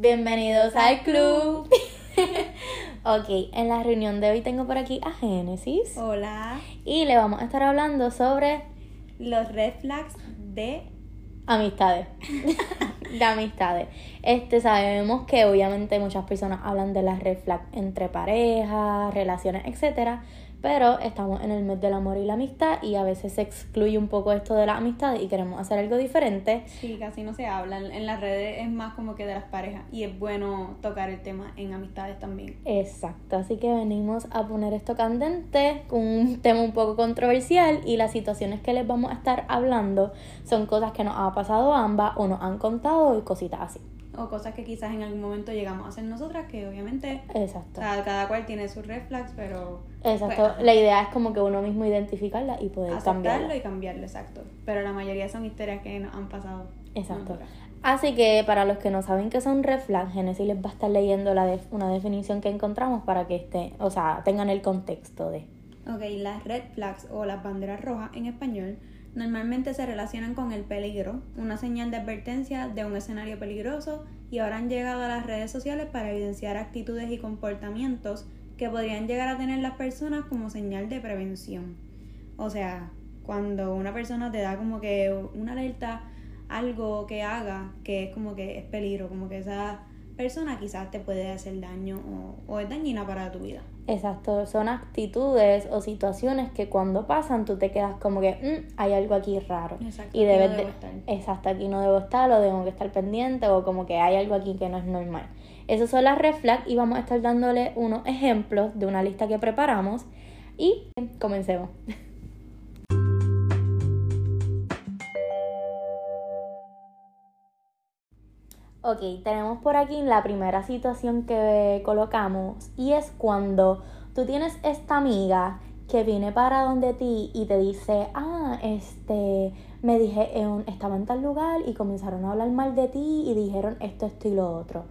Bienvenidos al club. ok, en la reunión de hoy tengo por aquí a Génesis Hola. y le vamos a estar hablando sobre Los red flags de amistades. de amistades. Este, sabemos que obviamente muchas personas hablan de las red flags entre parejas, relaciones, etcétera, pero estamos en el mes del amor y la amistad y a veces se excluye un poco esto de la amistad y queremos hacer algo diferente. Sí, casi no se habla. En las redes es más como que de las parejas. Y es bueno tocar el tema en amistades también. Exacto, así que venimos a poner esto candente con un tema un poco controversial y las situaciones que les vamos a estar hablando son cosas que nos ha pasado a ambas o nos han contado y cositas así. O cosas que quizás en algún momento llegamos a hacer nosotras, que obviamente o sea, cada cual tiene sus red flags, pero Exacto. pues, La idea es como que uno mismo identificarla y poder cambiarla. y cambiarlo, exacto. Pero la mayoría son historias que nos han pasado. Exacto. nosotras. Así que para los que no saben qué son red flags, Genesis les va a estar leyendo la def- una definición que encontramos para que esté, o sea, tengan el contexto de. Ok, las red flags o las banderas rojas en español normalmente se relacionan con el peligro, una señal de advertencia de un escenario peligroso y ahora han llegado a las redes sociales para evidenciar actitudes y comportamientos que podrían llegar a tener las personas como señal de prevención. O sea, cuando una persona te da como que una alerta, algo que haga que es como que es peligro, como que esa persona quizás te puede hacer daño o, o es dañina para tu vida. Exacto, son actitudes o situaciones que cuando pasan tú te quedas como que "Mm, hay algo aquí raro. Exacto, y aquí no debes debo de- estar. Exacto, aquí no debo estar o tengo que estar pendiente o como que hay algo aquí que no es normal. Esas son las red flags y vamos a estar dándole unos ejemplos de una lista que preparamos y comencemos. Ok, tenemos por aquí la primera situación que colocamos y es cuando tú tienes esta amiga que viene para donde ti y te dice, ah, este, me dije, en- estaba en tal lugar y comenzaron a hablar mal de ti y dijeron esto, esto y lo otro.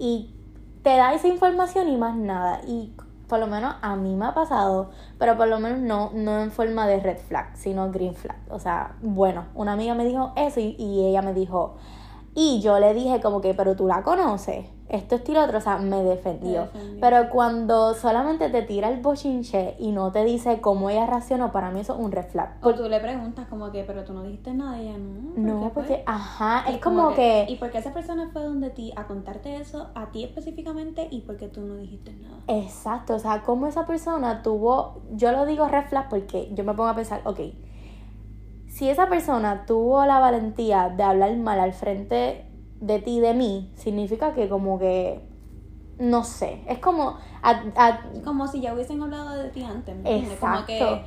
Y te da esa información y más nada. Y por lo menos a mí me ha pasado, pero por lo menos no, no en forma de red flag, sino green flag. O sea, bueno, una amiga me dijo eso y, y ella me dijo, y yo le dije como que, pero tú la conoces, esto es lo otro, o sea, me defendió. defendió. Pero cuando solamente te tira el bochinche y no te dice cómo ella reaccionó, para mí eso es un red flag. O tú le preguntas como que, pero tú no dijiste nada y ella no. ¿por No, qué fue?". porque, ajá, Y es como que... ¿Y por qué esa persona fue donde ti a contarte eso a ti específicamente y por qué tú no dijiste nada? Exacto, o sea, cómo esa persona tuvo, yo lo digo red flag porque yo me pongo a pensar, ok, si esa persona tuvo la valentía de hablar mal al frente de ti y de mí, significa que como que, no sé, es como, a- a- Como si ya hubiesen hablado de ti antes, ¿me entiendes? Como que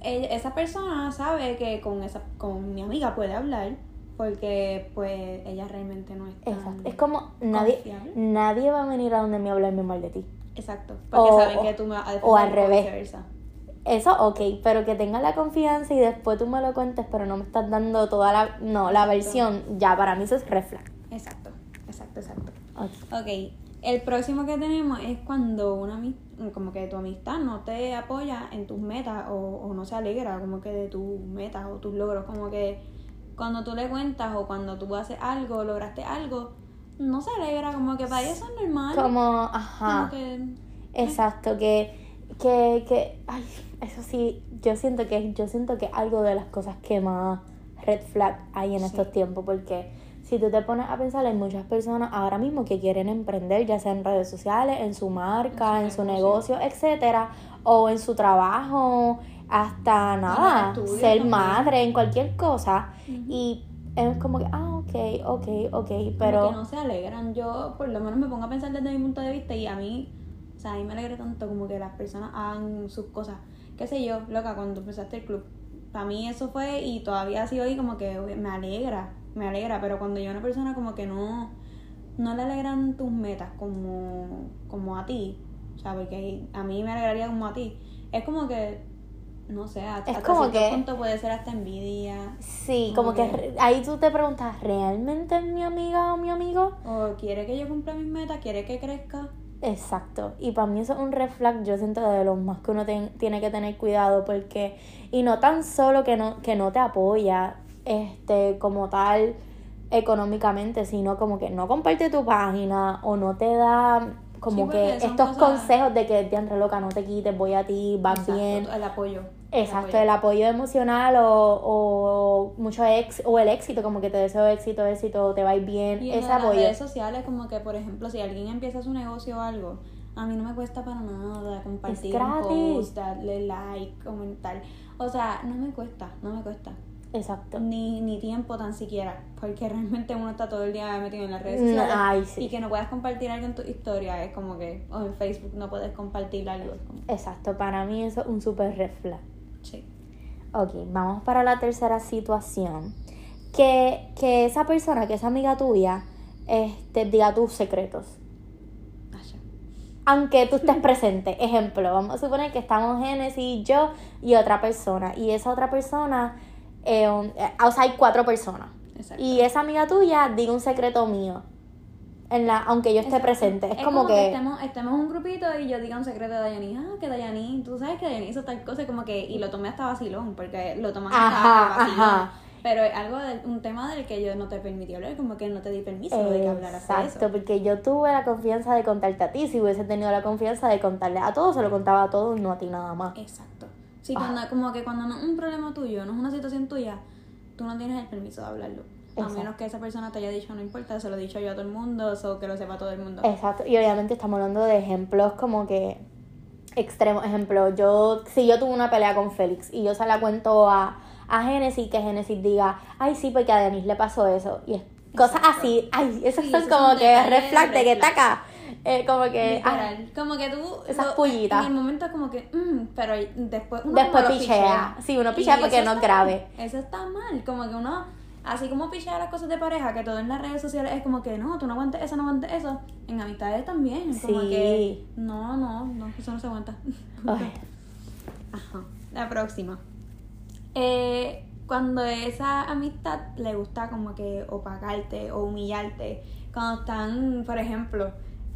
esa persona sabe que con esa con mi amiga puede hablar porque pues ella realmente no es tan exacto, es como nadie, confiable. nadie va a venir a donde me hablarme mal de ti. Exacto, porque O- saben que tú me vas a defender o al o revés. Eso, ok, pero que tenga la confianza y después tú me lo cuentes, pero no me estás dando toda la, no, la versión, ya para mí eso es red flag. Exacto, exacto, exacto. Ok. Ok, el próximo que tenemos es cuando una como que tu amistad no te apoya en tus metas o, o no se alegra como que de tus metas o tus logros, como que cuando tú le cuentas o cuando tú haces algo, lograste algo, no se alegra, como que para ella eso es normal. Como, ajá, Como que exacto, que, que, que, ay, eso sí, yo siento que, yo siento que algo de las cosas que más red flag hay en Sí. estos tiempos, porque si tú te pones a pensar, hay muchas personas ahora mismo que quieren emprender, ya sea en redes sociales, en su marca, en En su, negocio, etcétera, o en su trabajo, hasta nada, ser también. madre, en cualquier cosa, y es como que, ah, ok, ok, ok, Como pero... que no se alegran. Yo por lo menos me pongo a pensar desde mi punto de vista y a mí, o sea, a mí me alegra tanto como que las personas hagan sus cosas. Qué sé yo, loca, cuando empezaste el club. Para mí eso fue y todavía así hoy como que me alegra, me alegra, pero cuando yo a una persona como que no, no le alegran tus metas como, como a ti, o sea, porque a mí me alegraría como a ti, es como que, no sé, hasta, Es hasta cierto que- punto puede ser hasta envidia. Sí, Como como que que- ahí tú te preguntas, ¿realmente es mi amiga o mi amigo? O quiere que yo cumpla mis metas, quiere que crezca. Exacto, y para mí eso es un red flag, yo siento de los más que uno tiene que tener cuidado porque, y no tan solo que no, que no te apoya, este, como tal, económicamente, sino como que no comparte tu página o no te da como Sí, que estos cosas- consejos de que entre loca no te quites, voy a ti, vas Exacto, bien. El apoyo. Exacto, el el apoyo emocional o, o mucho ex o el éxito, como que te deseo éxito, éxito, te va a ir bien, Y en ese las apoyo. redes sociales, como que, por ejemplo, si alguien empieza su negocio o algo, a mí no me cuesta para nada compartir un post, darle like, comentar. O sea, no me cuesta, no me cuesta. Exacto. Ni, ni tiempo tan siquiera, porque realmente uno está todo el día metido en las redes Mm, sociales. ay, sí. Y que no puedas compartir algo en tu historia, es como que, o en Facebook no puedes compartir algo. como- Exacto, para mí eso es un super red flag. Sí. Ok, vamos para la tercera situación. Que, que esa persona, que esa amiga tuya, este, diga tus secretos. Asha. Aunque tú estés presente. Ejemplo, vamos a suponer que estamos Genesis, yo y otra persona. Y esa otra persona, eh, eh, o sea, hay cuatro personas. Exacto. Y esa amiga tuya diga un secreto mío. En la, aunque yo esté Exacto. presente. Es, como, que. estemos, estemos en un grupito y yo diga un secreto de Dayani, ah, que Dayani, tú sabes que Dayani hizo tal cosa, como que, y lo tomé hasta vacilón, porque lo toman hasta Ajá, vacilón. ajá. Pero es algo de, un tema del que yo no te permití hablar, como que no te di permiso de que hablaras de Exacto, eso. porque yo tuve la confianza de contarte a ti. Si hubiese tenido la confianza de contarle a todos, se lo contaba a todos, no a ti nada más. Exacto. Sí, Ah. cuando, como que cuando no es un problema tuyo, no es una situación tuya, tú no tienes el permiso de hablarlo. A Exacto. menos que esa persona te haya dicho, no importa, se lo he dicho yo a todo el mundo, o que lo sepa todo el mundo. Exacto, y obviamente estamos hablando de ejemplos como que extremos. Ejemplo, yo, si yo tuve una pelea con Félix y yo se la cuento a, a Genesis, que Genesis diga, ay, sí, porque a Denis le pasó eso. Y es, cosas Exacto. así, ay, son esos como que de red que flag. taca. Eh, como que, ah, como que tú. esas lo- pullitas. En el momento, como que. mm, pero después. Uno Después lo pichea. Sí, uno pichea Y porque eso no es está- grave. Eso está mal. Como que uno. Así como pichea las cosas de pareja, que todo en las redes sociales es como que no, tú no aguantes eso, no aguantes eso. En amistades también. Como Sí. que. No, no, no, eso no se aguanta. ay, Ajá. La próxima. Eh, cuando esa amistad le gusta como que opacarte o humillarte. Cuando están, por ejemplo,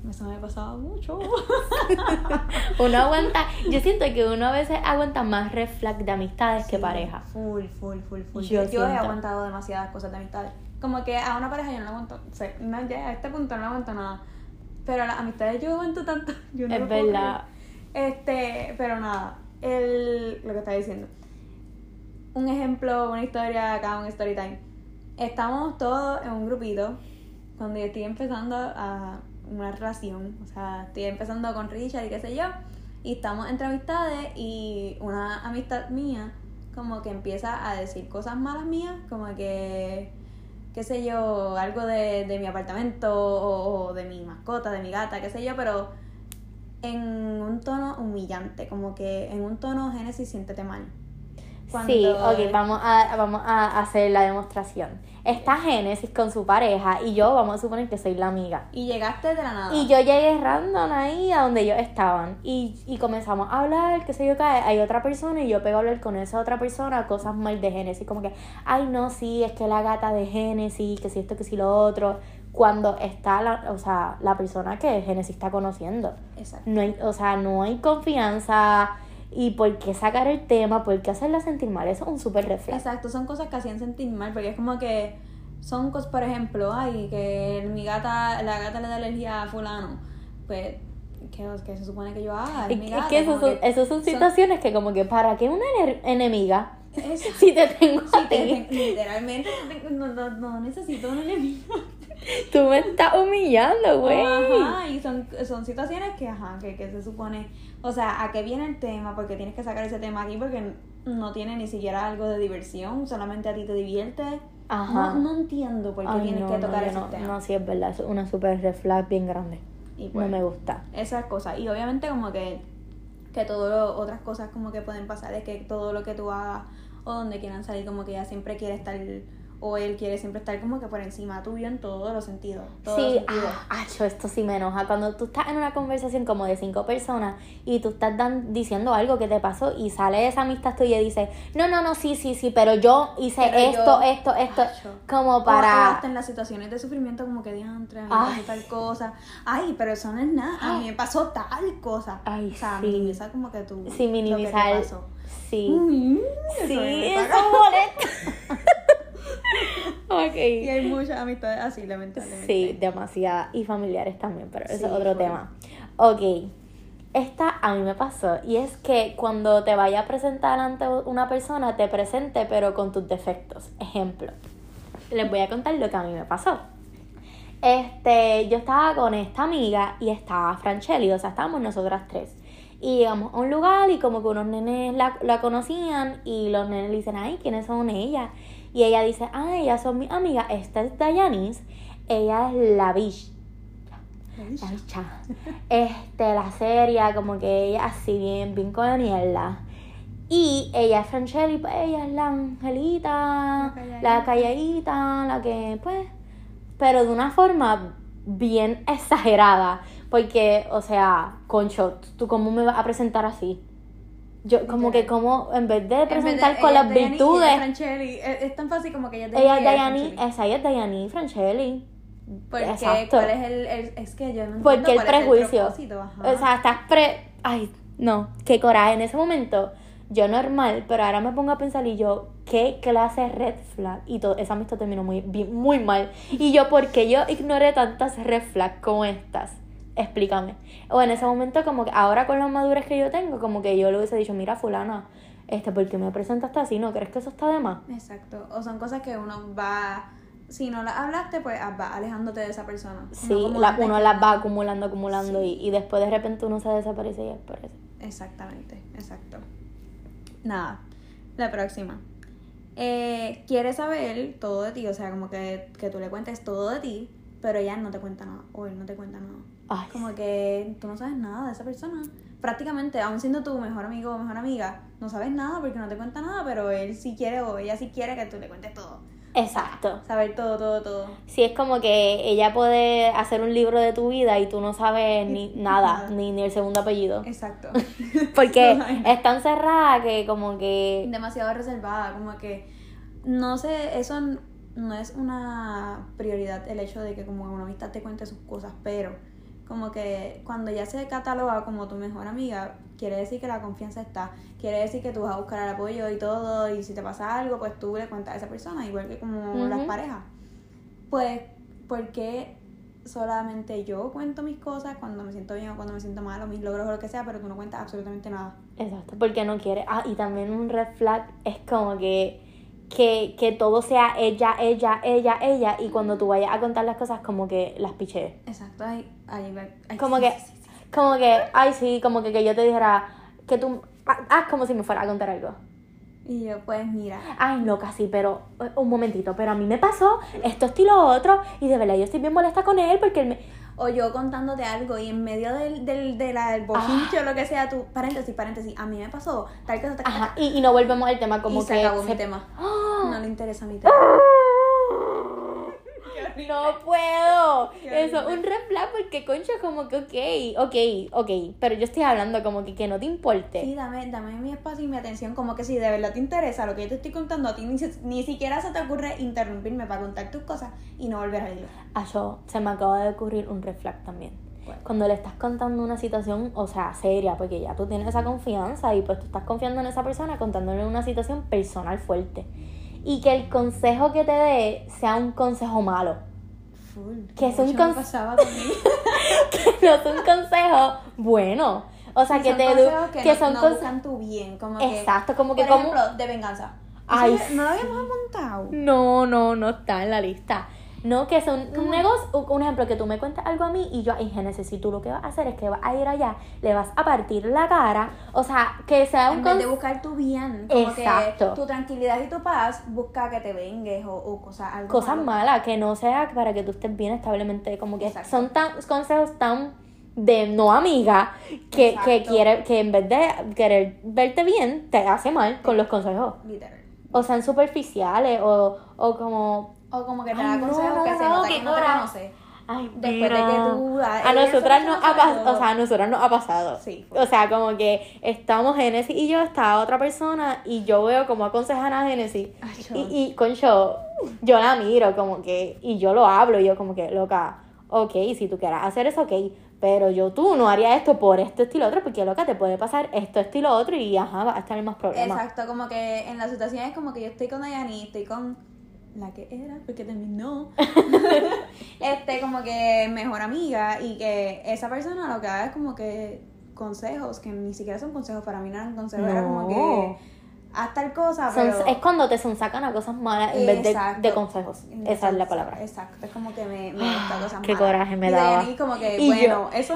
eso me pasaba mucho. uno aguanta, yo siento que uno a veces aguanta más red flag de amistades que pareja. Full, full, full, full. Yo Yo, he aguantado demasiadas cosas de amistades. Como que a una pareja yo no la aguanto. o sea, no, ya a este punto no la aguanto nada. Pero a las amistades yo aguanto tanto. Yo no Es verdad. creer. Este, pero nada. El, lo que estaba diciendo. Un ejemplo, una historia acá, un story time. Estamos todos en un grupito cuando yo estoy empezando a una relación. O sea, estoy empezando con Richard y qué sé yo. Y estamos entre amistades y una amistad mía como que empieza a decir cosas malas mías, como que, qué sé yo, algo de, de mi apartamento o, o de mi mascota, de mi gata, qué sé yo, pero en un tono humillante, como que en un tono Génesis siéntete mal. Sí, ok, vamos a, vamos a hacer la demostración. Está Génesis con su pareja y yo vamos a suponer que soy la amiga. Y llegaste de la nada. Y yo llegué random ahí a donde ellos estaban. Y, y comenzamos a hablar, qué sé yo, qué. Hay otra persona y yo pego a hablar con esa otra persona cosas mal de Génesis. Como que, ay, no, sí, es que la gata de Génesis, que si esto, que si lo otro. Cuando está la, o sea, la persona que Génesis está conociendo. Exacto. No hay, o sea, no hay confianza. ¿Y por qué sacar el tema? ¿Por qué hacerla sentir mal? Eso es un súper reflejo. Exacto, son cosas que hacían sentir mal, porque es como que son cosas, por ejemplo, ay, que mi gata, la gata le da alergia a fulano. Pues, ¿qué, qué se supone que yo haga? Es mi que que esas son, que son situaciones que como que para que una ene- enemiga, Eso. si te tengo a te- te- literalmente no, no, no necesito un enemigo. tú me estás humillando, güey. Ajá, y son, son situaciones que, ajá, que, que se supone, o sea, ¿a qué viene el tema? Porque tienes que sacar ese tema aquí porque no tiene ni siquiera algo de diversión, solamente a ti te divierte. Ajá. No, no entiendo por qué Ay, tienes no, que no, tocar yo ese no, tema. no, sí es verdad, es una super red flag bien grande. Y pues, no me gusta. Esas cosas. Y obviamente como que, que todo otras cosas como que pueden pasar es que todo lo que tú hagas o donde quieran salir como que ella siempre quiere estar o él quiere siempre estar como que por encima tuyo en todos los sentidos. todos los Sí, sentidos. ah, acho, esto sí me enoja. Cuando tú estás en una conversación como de cinco personas y tú estás dan- diciendo algo que te pasó y sale esa amistad tuya y dice, no, no, no, sí, sí, sí, pero yo hice Pero esto, yo- esto, esto, Acho. como O- o para... hasta en las situaciones de sufrimiento como que diantre, Ay. tal cosa. Ay, pero eso no es nada. A mí me pasó tal cosa. Ay, o sea, sí. minimiza como que tú. Sí, minimizar. Lo que te pasó. Sí. Mm, eso Sí, me eso molesta. Ok. Y hay muchas amistades así, lamentablemente. Sí, demasiadas. Y familiares también, pero eso Sí, es otro tema. Ok. Esta a mí me pasó. Y es que cuando te vaya a presentar ante una persona, te presente, pero con tus defectos. Ejemplo. Les voy a contar lo que a mí me pasó. Este, yo estaba con esta amiga y estaba Franchelli, o sea, estábamos nosotras tres. Y llegamos a un lugar y como que unos nenes la, la conocían y los nenes le dicen, ay, ¿quiénes son ellas? Y ella dice, ah, ellas son mis amigas, esta es Dayanis, ella es la bicha. La bicha. Este, la seria, como que ella así bien, bien con mierda. Y ella es Franchelli, pues ella es la angelita, La calladita. la calladita, la que, pues, pero de una forma bien exagerada. Porque, o sea, concho, ¿tú cómo me vas a presentar así? Yo, como que, como, en vez de En vez de- presentar con las Dayani ella es virtudes, Franchelli. Es, es tan fácil como que ella ella es Dayani, esa ella es Dayani Franchelli. Porque, Exacto. ¿cuál es el, el- Es que yo no Porque el es prejuicio. O sea, estás pre. Ay, no, qué coraje. En ese momento, yo normal, pero ahora me pongo a pensar y yo, ¿qué clase de red flag? Y todo, esa amistad terminó muy, muy mal. Y yo, ¿por qué yo ignoré tantas red flags como estas? Explícame. O en ese momento, como que ahora con las madurez que yo tengo, como que yo le hubiese dicho, mira, Fulana, este, ¿por qué me presentaste así? ¿No crees que eso está de más? Exacto. O son cosas que uno va. Si no las hablaste, pues ah, va alejándote de esa persona. Sí, como la- uno las va acumulando, acumulando y, y después de repente uno se desaparece y es por eso. Exactamente, exacto. Nada, la próxima. Eh, quiere saber todo de ti, o sea, como que, que tú le cuentes todo de ti, pero ella no te cuenta nada, o él no te cuenta nada. Ay, Como que tú no sabes nada de esa persona. Prácticamente, aún siendo tu mejor amigo o mejor amiga, no sabes nada porque no te cuenta nada, pero él sí quiere o ella sí quiere que tú le cuentes todo. exacto. Saber todo, todo, todo. Sí, es como que ella puede hacer un libro de tu vida y tú no sabes ni nada, Nada. ni, ni el segundo apellido. Exacto. Porque es tan cerrada que como que... demasiado reservada, como que no sé, eso no es una prioridad el hecho de que como una amistad te cuente sus cosas, pero como que cuando ya se cataloga como tu mejor amiga, quiere decir que la confianza está, quiere decir que tú vas a buscar el apoyo y todo, y si te pasa algo, pues tú le cuentas a esa persona, igual que como las parejas. Pues, ¿por qué solamente yo cuento mis cosas cuando me siento bien o cuando me siento mal o mis logros o lo que sea, pero tú no cuentas absolutamente nada? Exacto, porque no quiere. Ah, y también un red flag es como que, que, que todo sea ella, ella, ella, ella, y cuando tú vayas a contar las cosas como que las pichees. Exacto, ahí, Como sí, que, sí, sí, sí. como que, ay sí, como que, que yo te dijera que tú, ah, haz como si me fuera a contar algo. Y yo, pues mira, Ay, no, casi, pero eh, un momentito, pero a mí me pasó esto, esto y lo otro, y de verdad yo estoy bien molesta con él porque él me... o yo contándote algo y en medio del, del, de la- del bochinche o lo que sea, tú, paréntesis, paréntesis, a mí me pasó tal cosa, tal cosa. Ajá, y, y no volvemos al tema como y que... se acabó se- mi tema. ¡Ah! No le interesa mi tema. No puedo. Eso, un red flag porque concho como que ok, ok, ok, pero yo estoy hablando como que, que no te importe. Sí, dame, dame mi espacio y mi atención, como que si de verdad te interesa lo que yo te estoy contando, a ti ni, si- ni siquiera se te ocurre interrumpirme para contar tus cosas y no volver a hilo. Ah, yo, se me acaba de ocurrir un red flag también. Cuando le estás contando una situación, o sea, seria, porque ya tú tienes esa confianza y pues tú estás confiando en esa persona contándole una situación personal fuerte. Y que el consejo que te dé sea un consejo malo. Full. Que es un Mucho me cons- pasaba conmigo. que no es un consejo bueno. O sea, que son te que, que no, son no buscan tu bien, como que... Exacto, como que Por como... ejemplo, de venganza. Ay, no lo habíamos apuntado. No, no, no está en la lista. No, que son un negocio, un- ejemplo, que tú me cuentas algo a mí y yo, ay, Génesis, si tú lo que vas a hacer es que vas a ir allá, le vas a partir la cara, o sea, que sea un En vez de buscar tu bien, como Exacto. que tu tranquilidad y tu paz, busca que te vengues o, o cosas, algo cosas malo. malas, que no sea para que tú estés bien establemente, como que Exacto. son tan consejos tan de no amiga que, que quiere que en vez de querer verte bien te hace mal con los consejos Literal. o sean superficiales o, o como O como que te da no, consejos que se no, nota que no te conoce. Ay, Después de que tú- a- nosotras nos ha pasado, o sea, a nosotras nos ha pasado. Sí. O sea, como que estamos Genesis y yo, está otra persona y yo veo como aconsejan a Genesis. Y, y con yo, yo la miro como que, y yo lo hablo, y yo como que, loca, ok, si tú quieras hacer eso, ok, pero yo tú no haría esto por esto, esto y lo otro, porque loca, te puede pasar esto, esto y lo otro, y ajá, va a estar más problemas. Exacto, como que en las situaciones como que yo estoy con Dayani, estoy con la que era, porque terminó, este, como que mejor amiga y que esa persona lo que haga es como que consejos, que ni siquiera son consejos, para mí no eran consejos, era como No. que haz tal cosa, Son- es cuando te sonsacan a cosas malas en vez de, de consejos. Esa es la palabra. Exacto, es como que me, me gusta cosas qué malas. coraje me daba. Y como que, Y bueno, eso...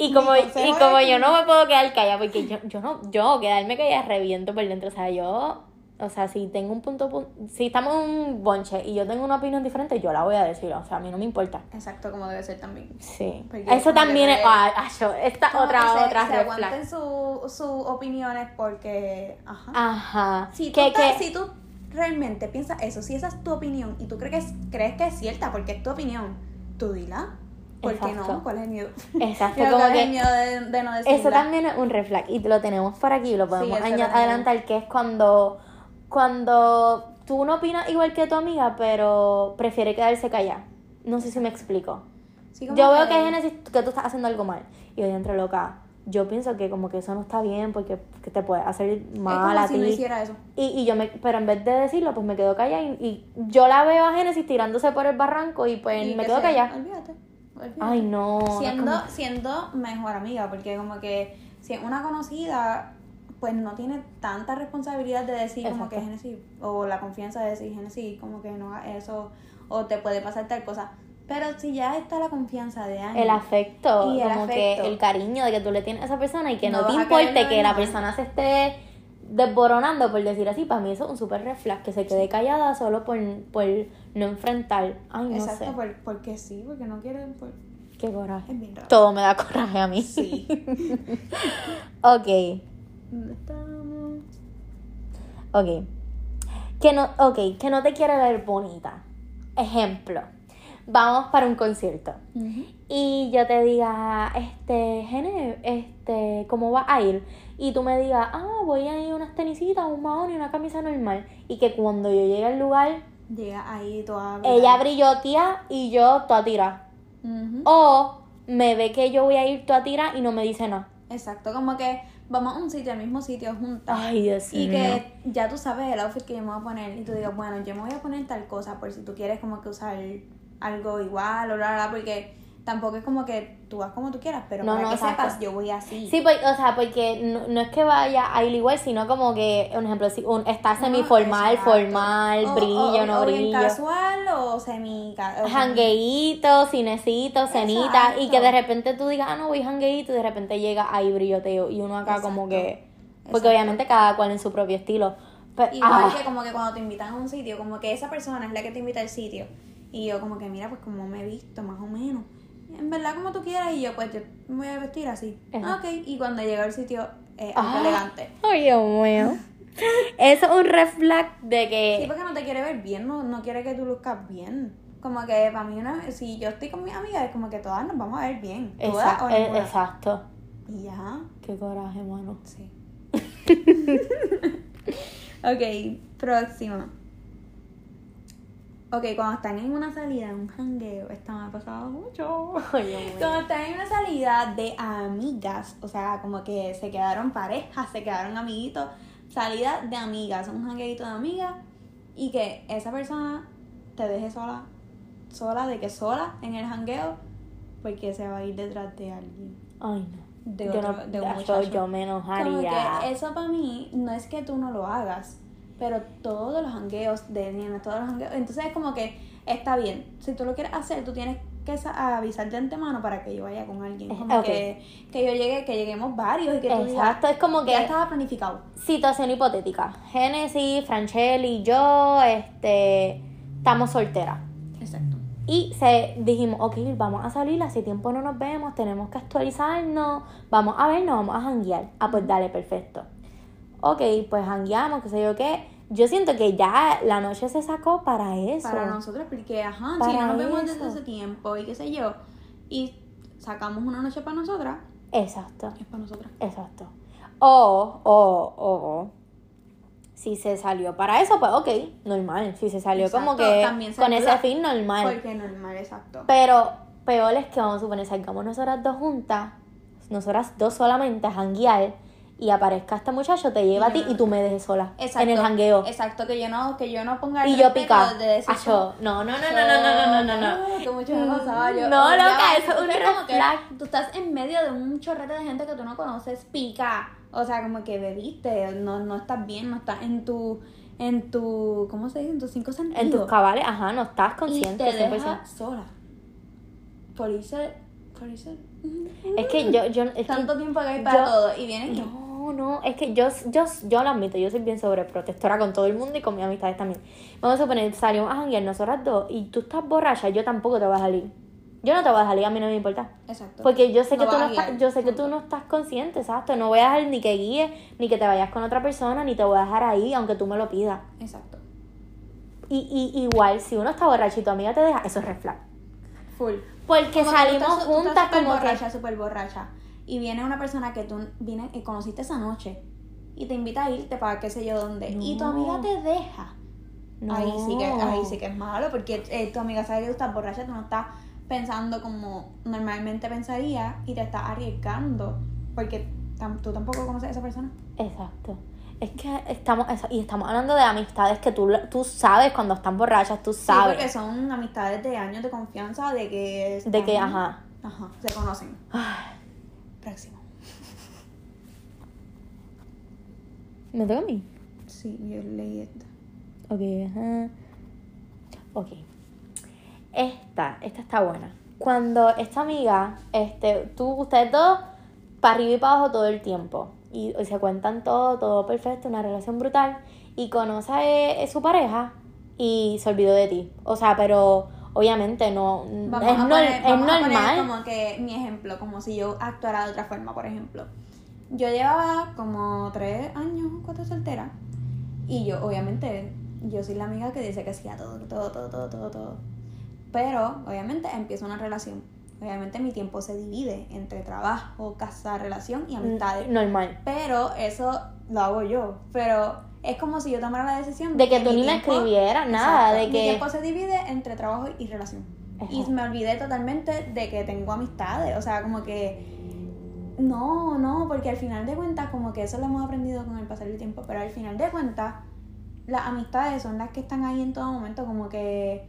Y como, y como yo no me puedo quedar callada, porque yo, yo no, yo quedarme callada reviento por dentro. O sea, yo, o sea, si tengo un punto, pun- si estamos en un bonche y yo tengo una opinión diferente, yo la voy a decir. O sea, a mí no me importa. Exacto, como debe ser también. Sí. Porque Eso también es, ah, ah, yo- esta otra, se, otra se aguanten sus su opiniones porque... Ajá. Ajá. Si tú, que, estás- que- si tú realmente piensas eso, si esa es tu opinión y tú crees crees que es cierta porque es tu opinión, tú dila. ¿Por qué no? ¿Cuál es el miedo? Exacto, como ¿Cuál es que- el miedo de, de no decirla? Eso también es un red flag y lo tenemos por aquí, lo podemos tenemos. adelantar, que es cuando, cuando tú no opinas igual que tu amiga, pero prefiere quedarse callada. No sé si me explico. Sí, Yo veo que Génesis, que tú estás haciendo algo mal. Y yo dentro loca, yo pienso que como que eso no está bien porque que te puede hacer Es mal como a si ti. no hiciera eso. Y, y yo me, pero en vez de decirlo, pues me quedo callada y, y yo la veo a Génesis tirándose por el barranco y pues Y me que quedo callada. Olvídate. olvídate. Ay, no. es siendo, como- siendo mejor amiga, porque como que si es una conocida, pues no tiene tanta responsabilidad de decir como que. Genesis, o la confianza de decir Genesis, como que no eso, o te puede pasar tal cosa. Pero si ya está la confianza de años, El afecto, Y el como afecto. que el cariño de que tú le tienes a esa persona y que no, No te importe que la persona se esté desboronando, por decir así, para mí eso es un super red flag, que se quede callada solo por, por no enfrentar. Ay, no Exacto, sé. por- porque sí, porque no quieren, por- Qué coraje. Todo me da coraje a mí. Sí. ok, ¿Dónde estamos? ok. Que no, ok, que no te quiere ver bonita. Ejemplo, vamos para un concierto. y yo te diga, este, Gene, este, ¿cómo va a ir? Y tú me digas, ah, voy a ir unas tenisitas, un mahón y una camisa normal. Y que cuando yo llegue al lugar, Llega ahí toda. ella brillotea y yo toda tira. Ujú. O me ve que yo voy a ir toda tira y no me dice nada. Exacto, como que vamos a un sitio, al mismo sitio juntas. Ay, Dios Y mío. que ya tú sabes el outfit que yo me voy a poner y tú digas, bueno, yo me voy a poner tal cosa por si tú quieres como que usar algo igual o bla, bla, bla, porque tampoco es como que tú vas como tú quieras, pero No, para no, que exacto. sepas, yo voy así. Sí, pues, o sea, porque no, no es que vaya a ir igual, sino como que, un ejemplo, si un, está semiformal, Exacto. formal, O- brillo, o- no o bien brillo. casual o semi... jangueíto, cinecito, cenita, Exacto. y que de repente tú digas, ah, no voy jangueíto, y de repente llega ahí brilloteo, y uno acá como que, porque obviamente cada cual en su propio estilo. Pero, Igual ah, que como que cuando te invitan a un sitio, como que esa persona es la que te invita al sitio. Y yo como que, mira, pues como me he visto, más o menos. En verdad como tú quieras y yo pues yo me voy a vestir así. Ajá. Ok, y cuando llega al sitio, eh, Ah. algo elegante. Ay, Dios mío. Eso es un red flag de Sí, que, porque no te quiere ver bien, no, no quiere que tú luzcas bien. Como que para mí, una, si yo estoy con mis amigas, es como que todas nos vamos a ver bien. Todas Exacto, o eh, exacto. Y ya, Qué coraje, mano. sí. ok, próxima. Ok, cuando están en una salida, en un jangueo, esto me ha pasado mucho. Ay. Cuando están en una salida de amigas, o sea, como que se quedaron parejas, se quedaron amiguitos, salida de amigas, un jangueito de amigas, y que esa persona te deje sola, sola, de que sola en el jangueo, porque se va a ir detrás de alguien. Ay, no. De yo, otro- no, de un yo- muchacho. yo me Como enojaría. que eso para mí no es que tú no lo hagas, pero todos los jangueos de nenas, todos los jangueos, entonces es como que está bien, si tú lo quieres hacer, tú tienes que sa- avisar de antemano para que yo vaya con alguien, como que, que yo llegue, que lleguemos varios y que tú digas, Exacto, es como que ya estaba planificado. situación hipotética. Génesis, Franchelle y yo, este, estamos solteras. Exacto. Y se dijimos, ok, vamos a salir, hace tiempo no nos vemos, tenemos que actualizarnos, vamos a vernos, vamos a janguear. Ah, pues dale, perfecto. Ok, pues jangueamos, qué sé yo qué. Yo siento que ya la noche se sacó para eso. Para nosotros, porque ajá, si no nos vemos eso. desde ese tiempo y qué sé yo, y sacamos una noche para nosotras, Exacto, es para nosotras. exacto. O, o, o, si se salió para eso, pues ok, normal. Si se salió como que con ese fin, normal. Porque normal, exacto. Pero peor es que vamos a suponer, salgamos nosotras dos juntas, nosotras dos solamente a janguear, y aparezca este muchacho, te lleva a ti y tú me dejes sola. Exacto, en el jangueo. Exacto, que yo no, que yo no ponga el Y yo pica. De decir, acho, no, no, no, no, no, no, no, no, no. Que mucho me pasaba yo. No, loca, eso es un como Tú estás en medio de un chorrete de gente que tú no conoces, pica. O sea, como que bebiste, no, no estás bien, no estás en tu en tu, ¿cómo se dice? En tus cinco sentidos. En tus cabales, ajá, no estás consciente. Y te deja sola. Por irse, por irse es que yo, yo, es que Tanto tiempo que hay para yo- todo y vienen No, no, es que yo, yo, yo lo admito, yo soy bien sobreprotectora con todo el mundo y con mis amistades también. Vamos a suponer, salimos a janguear nosotras dos y tú estás borracha, yo tampoco te voy a salir. Yo no te voy a salir, a mí no me importa. Exacto. Porque yo sé No que tú no estás, yo sé que tú no estás consciente, exacto. No voy a dejar ni que guíe, ni que te vayas con otra persona, ni te voy a dejar ahí, aunque tú me lo pidas. Exacto. Y, y igual, si uno está borracho y tu amiga te deja, eso es red flag. Full. Porque Como que salimos estás- juntas como borracha, que... súper borracha. Y viene una persona que tú viene, y conociste esa noche y te invita a irte para qué sé yo dónde. Y tu amiga te deja. No. Ahí sí que ahí sí que es malo porque eh, tu amiga sabe que tú estás borracha, tú no estás pensando como normalmente pensaría y te estás arriesgando porque tam- tú tampoco conoces a esa persona. Exacto. Es que estamos, y estamos hablando de amistades que tú, tú sabes cuando están borrachas, tú Sí, sabes. porque son amistades de años de confianza de que de que, ajá. ajá, se conocen. Ay, Próximo. ¿Me toca a mí? Sí, yo leí esta. Ok, ajá. Ok. Esta, esta está buena. Cuando esta amiga, este, tú, ustedes dos, para arriba y para abajo todo el tiempo. Y, y se cuentan todo, todo perfecto, una relación brutal. Y conoce a, su pareja y se olvidó de ti. O sea, pero obviamente no. Vamos, es, a, poner, es vamos a poner normal. como que mi ejemplo, como si yo actuara de otra forma, por ejemplo. Yo llevaba como tres años, cuatro soltera. Y yo, obviamente, yo soy la amiga que dice que sí a todo, todo, todo, todo, todo, todo. Pero, obviamente, empieza una relación. Obviamente mi tiempo se divide entre trabajo, casa, relación y amistades. Normal. Pero eso lo hago yo. Pero es como si yo tomara la decisión De que tú mi ni la escribieras, nada, de Mi que- tiempo se divide entre trabajo y relación. Y me olvidé totalmente de que tengo amistades. O sea, como que. No, no, porque al final de cuentas, como que eso lo hemos aprendido con el pasar del tiempo. Pero al final de cuentas, las amistades son las que están ahí en todo momento. Como que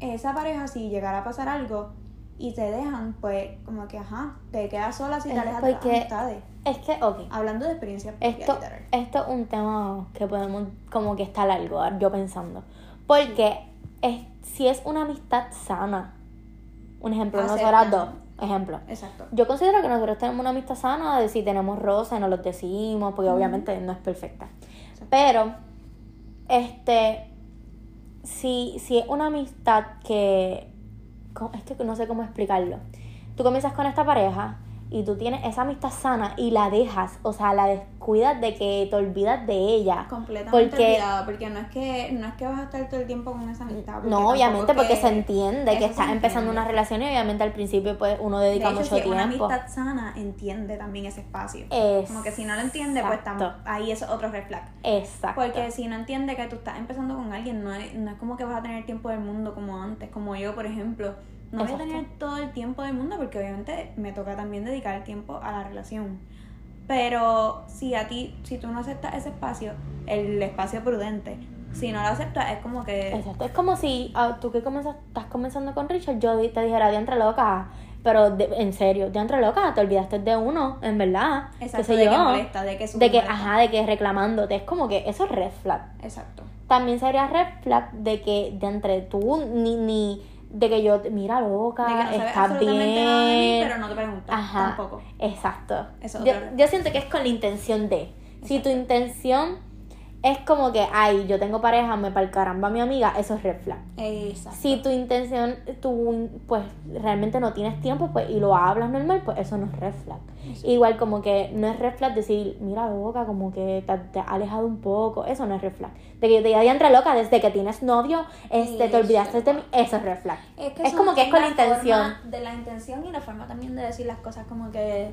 esa pareja, si llegara a pasar algo y te dejan, pues, como que, ajá, te quedas sola si te alejas de las amistades. Es que, ok. Hablando de experiencia propia, Esto, esto es un tema que podemos, como que está largo, yo pensando. Porque es, si es una amistad sana, un ejemplo, nosotras dos, ejemplo. Exacto. Yo considero que nosotros tenemos una amistad sana de si tenemos roces, nos los decimos, porque obviamente no es perfecta. Pero, este, si, si es una amistad que, es que no sé cómo explicarlo. Tú comienzas con esta pareja y tú tienes esa amistad sana y la dejas, o sea, la descuidas de que te olvidas de ella. Completamente Porque- olvidado, porque no es que no es que vas a estar todo el tiempo con esa amistad. No, obviamente, es porque que- se entiende que estás empezando una relación y obviamente al principio pues uno De dedica hecho, mucho si es una tiempo. amistad sana, entiende también ese espacio. Como que si no lo entiende, pues Exacto. tam- ahí es otro red flag. Exacto. Porque si no entiende que tú estás empezando con alguien, no es, no es como que vas a tener tiempo del mundo como antes, como yo, por ejemplo. No voy a tener todo el tiempo del mundo porque obviamente me toca también dedicar el tiempo a la relación. Pero si a ti, si tú no aceptas ese espacio, el espacio prudente, si no lo aceptas, es como que... Exacto. Es como si ah, tú que comenzas, estás comenzando con Richard, yo te dijera, diantre loca, pero de- en serio, diantre loca, te olvidaste de uno, en verdad. Exacto, sé de que yo. molesta, de que es De que, molesta. ajá, de que reclamándote. Es como que eso es red flag. Exacto. También sería red flag de que de entre tú, ni, ni de que yo, te- mira loca, De que no estás bien. nada de mí, pero no te preguntas Ajá. tampoco. Exacto. Eso es yo, yo siento que es con la intención de. Si tu Exacto. intención es como que, ay, yo tengo pareja, me pa'l caramba mi amiga, eso es red flag. Exacto. Si tu intención, tú pues realmente no tienes tiempo pues y lo hablas normal, pues eso no es red flag. Igual como que no es red flag decir, mira loca, como que te, te has alejado un poco, eso no es red flag. De que te diga entre loca desde que tienes novio, este, te olvidaste de mí, eso es red flag. Es, que Es como que es con la forma intención. de la intención y la forma también de decir las cosas como que,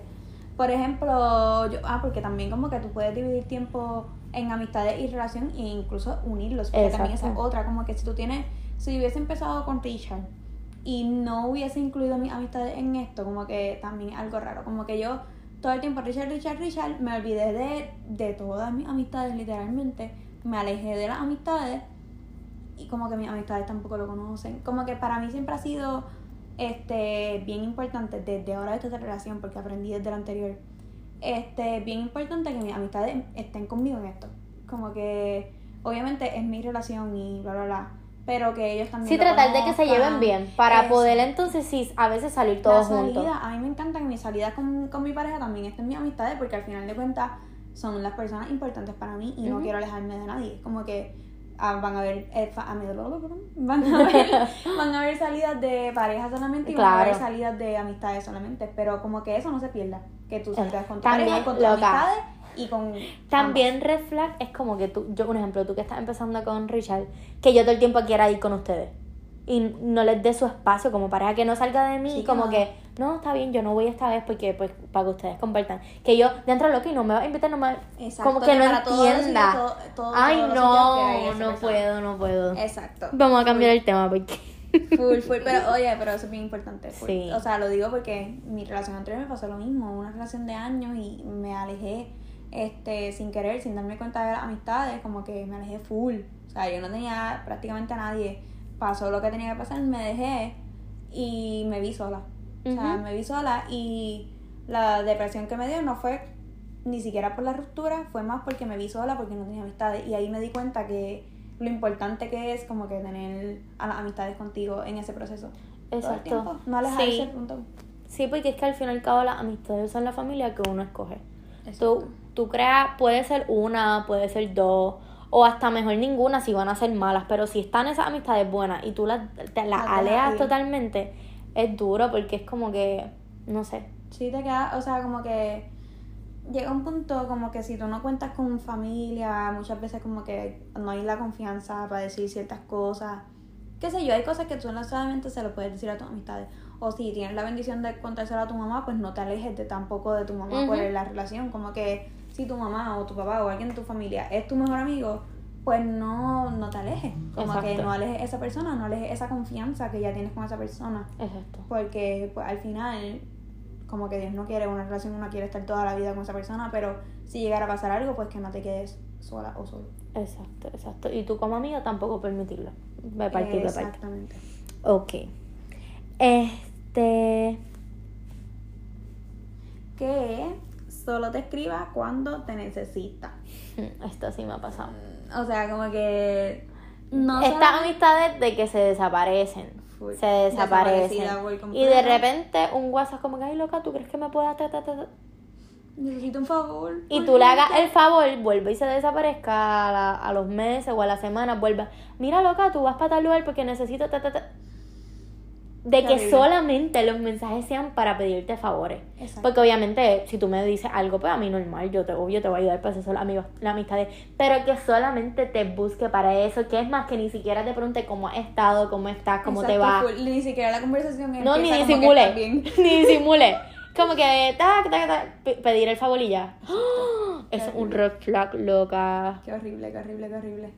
por ejemplo, yo, ah, porque también como que tú puedes dividir tiempo en amistades y relación e incluso unirlos, porque también esa otra, como que si tú tienes, si hubiese empezado con Richard y no hubiese incluido mis amistades en esto, como que también es algo raro, como que yo todo el tiempo Richard, Richard, Richard, me olvidé de, de todas mis amistades literalmente, me alejé de las amistades y como que mis amistades tampoco lo conocen. Como que para mí siempre ha sido este bien importante desde ahora de esta relación, porque aprendí desde la anterior, este bien importante que mis amistades estén conmigo en esto. Como que obviamente es mi relación y bla bla bla. Pero que ellos también. Sí, tratar de que se lleven bien. Para poder entonces sí, a veces salir La todos salida, juntos. a mí me encanta que mi salida con, con mi pareja también estén mis amistades porque al final de cuentas son las personas importantes para mí y no quiero alejarme de nadie. Como que ah, van a ver eh, fa- van a ver van a ver salidas de pareja solamente y van a ver salidas de amistades solamente, pero como que eso no se pierda, que tú salgas con tu también, pareja, con tus amistades y con También red flag es como que tú, yo un ejemplo, tú que estás empezando con Richard, que yo todo el tiempo quiera ir con ustedes. Y no les dé su espacio como pareja, que no salga de mí, Sí, como no. que, no, está bien, yo no voy esta vez porque, pues, para que ustedes compartan. Que yo, dentro de lo que no me va a invitar, no me Exacto, como que no entienda. todo- todo- Ay, no, no persona. puedo, no puedo. Exacto. Vamos a cambiar el tema porque... Full, full, pero oye, pero eso es bien importante. full. Sí. O sea, lo digo porque mi relación anterior me pasó lo mismo, una relación de años y me alejé este sin querer, sin darme cuenta de las amistades, como que me alejé full. O sea, yo no tenía prácticamente a nadie. Pasó lo que tenía que pasar, me dejé y me vi sola. O sea, me vi sola y la depresión que me dio no fue ni siquiera por la ruptura, fue más porque me vi sola, porque no tenía amistades. Y ahí me di cuenta que lo importante que es como que tener a las amistades contigo en ese proceso. Exacto. No alejarse Sí. punto. Sí, porque es que al fin y al cabo las amistades son la familia que uno escoge. Exacto. Tú, tú creas, puede ser una, puede ser dos, o hasta mejor ninguna si van a ser malas, pero si están esas amistades buenas y tú las, te las ir. totalmente, es duro porque es como que, no sé. Sí, te queda, o sea, como que llega un punto como que si tú no cuentas con familia, muchas veces como que no hay la confianza para decir ciertas cosas. Qué sé yo, hay cosas que tú no solamente se lo puedes decir a tus amistades. O si tienes la bendición de contárselo a tu mamá, pues no te alejes de tampoco de tu mamá por Ujú. la relación. Como que si tu mamá o tu papá o alguien de tu familia es tu mejor amigo, pues no, no te alejes. Como que no alejes esa persona, no alejes esa confianza que ya tienes con esa persona. Exacto. Porque pues, al final, como que Dios no quiere una relación, uno quiere estar toda la vida con esa persona, pero si llegara a pasar algo, pues que no te quedes sola o solo. Exacto, exacto. Y tú como amiga tampoco permitirlo. De partir de parte. Exactamente. Ok. Este. Que solo te escriba cuando te necesita. Esto sí me ha pasado. O sea, como que no Estas amistades de que se desaparecen. Se desaparecen. Y de repente un WhatsApp como que, ay loca, ¿tú crees que me pueda ta, ta, ta, ta?" necesito un favor. Y tú le hagas el favor, vuelve y se desaparezca a, la- a los meses o a la semana, vuelva. Mira loca, tú vas para tal lugar porque necesito ta, ta, ta". De que solamente los mensajes sean para pedirte favores. Exacto. Porque obviamente si tú me dices algo, pues a mí normal, yo te, obvio te voy a ayudar para eso, amigos, la amistad. de- Pero que solamente te busque para eso, que es más que ni siquiera te pregunte cómo has estado, cómo estás, cómo te va. full. Ni siquiera la conversación No, ni disimule. Ni disimule. Como que tac, tac, tac, pe- pedir el favor y ya. Es un red flag, loca. Qué horrible, qué horrible, qué horrible.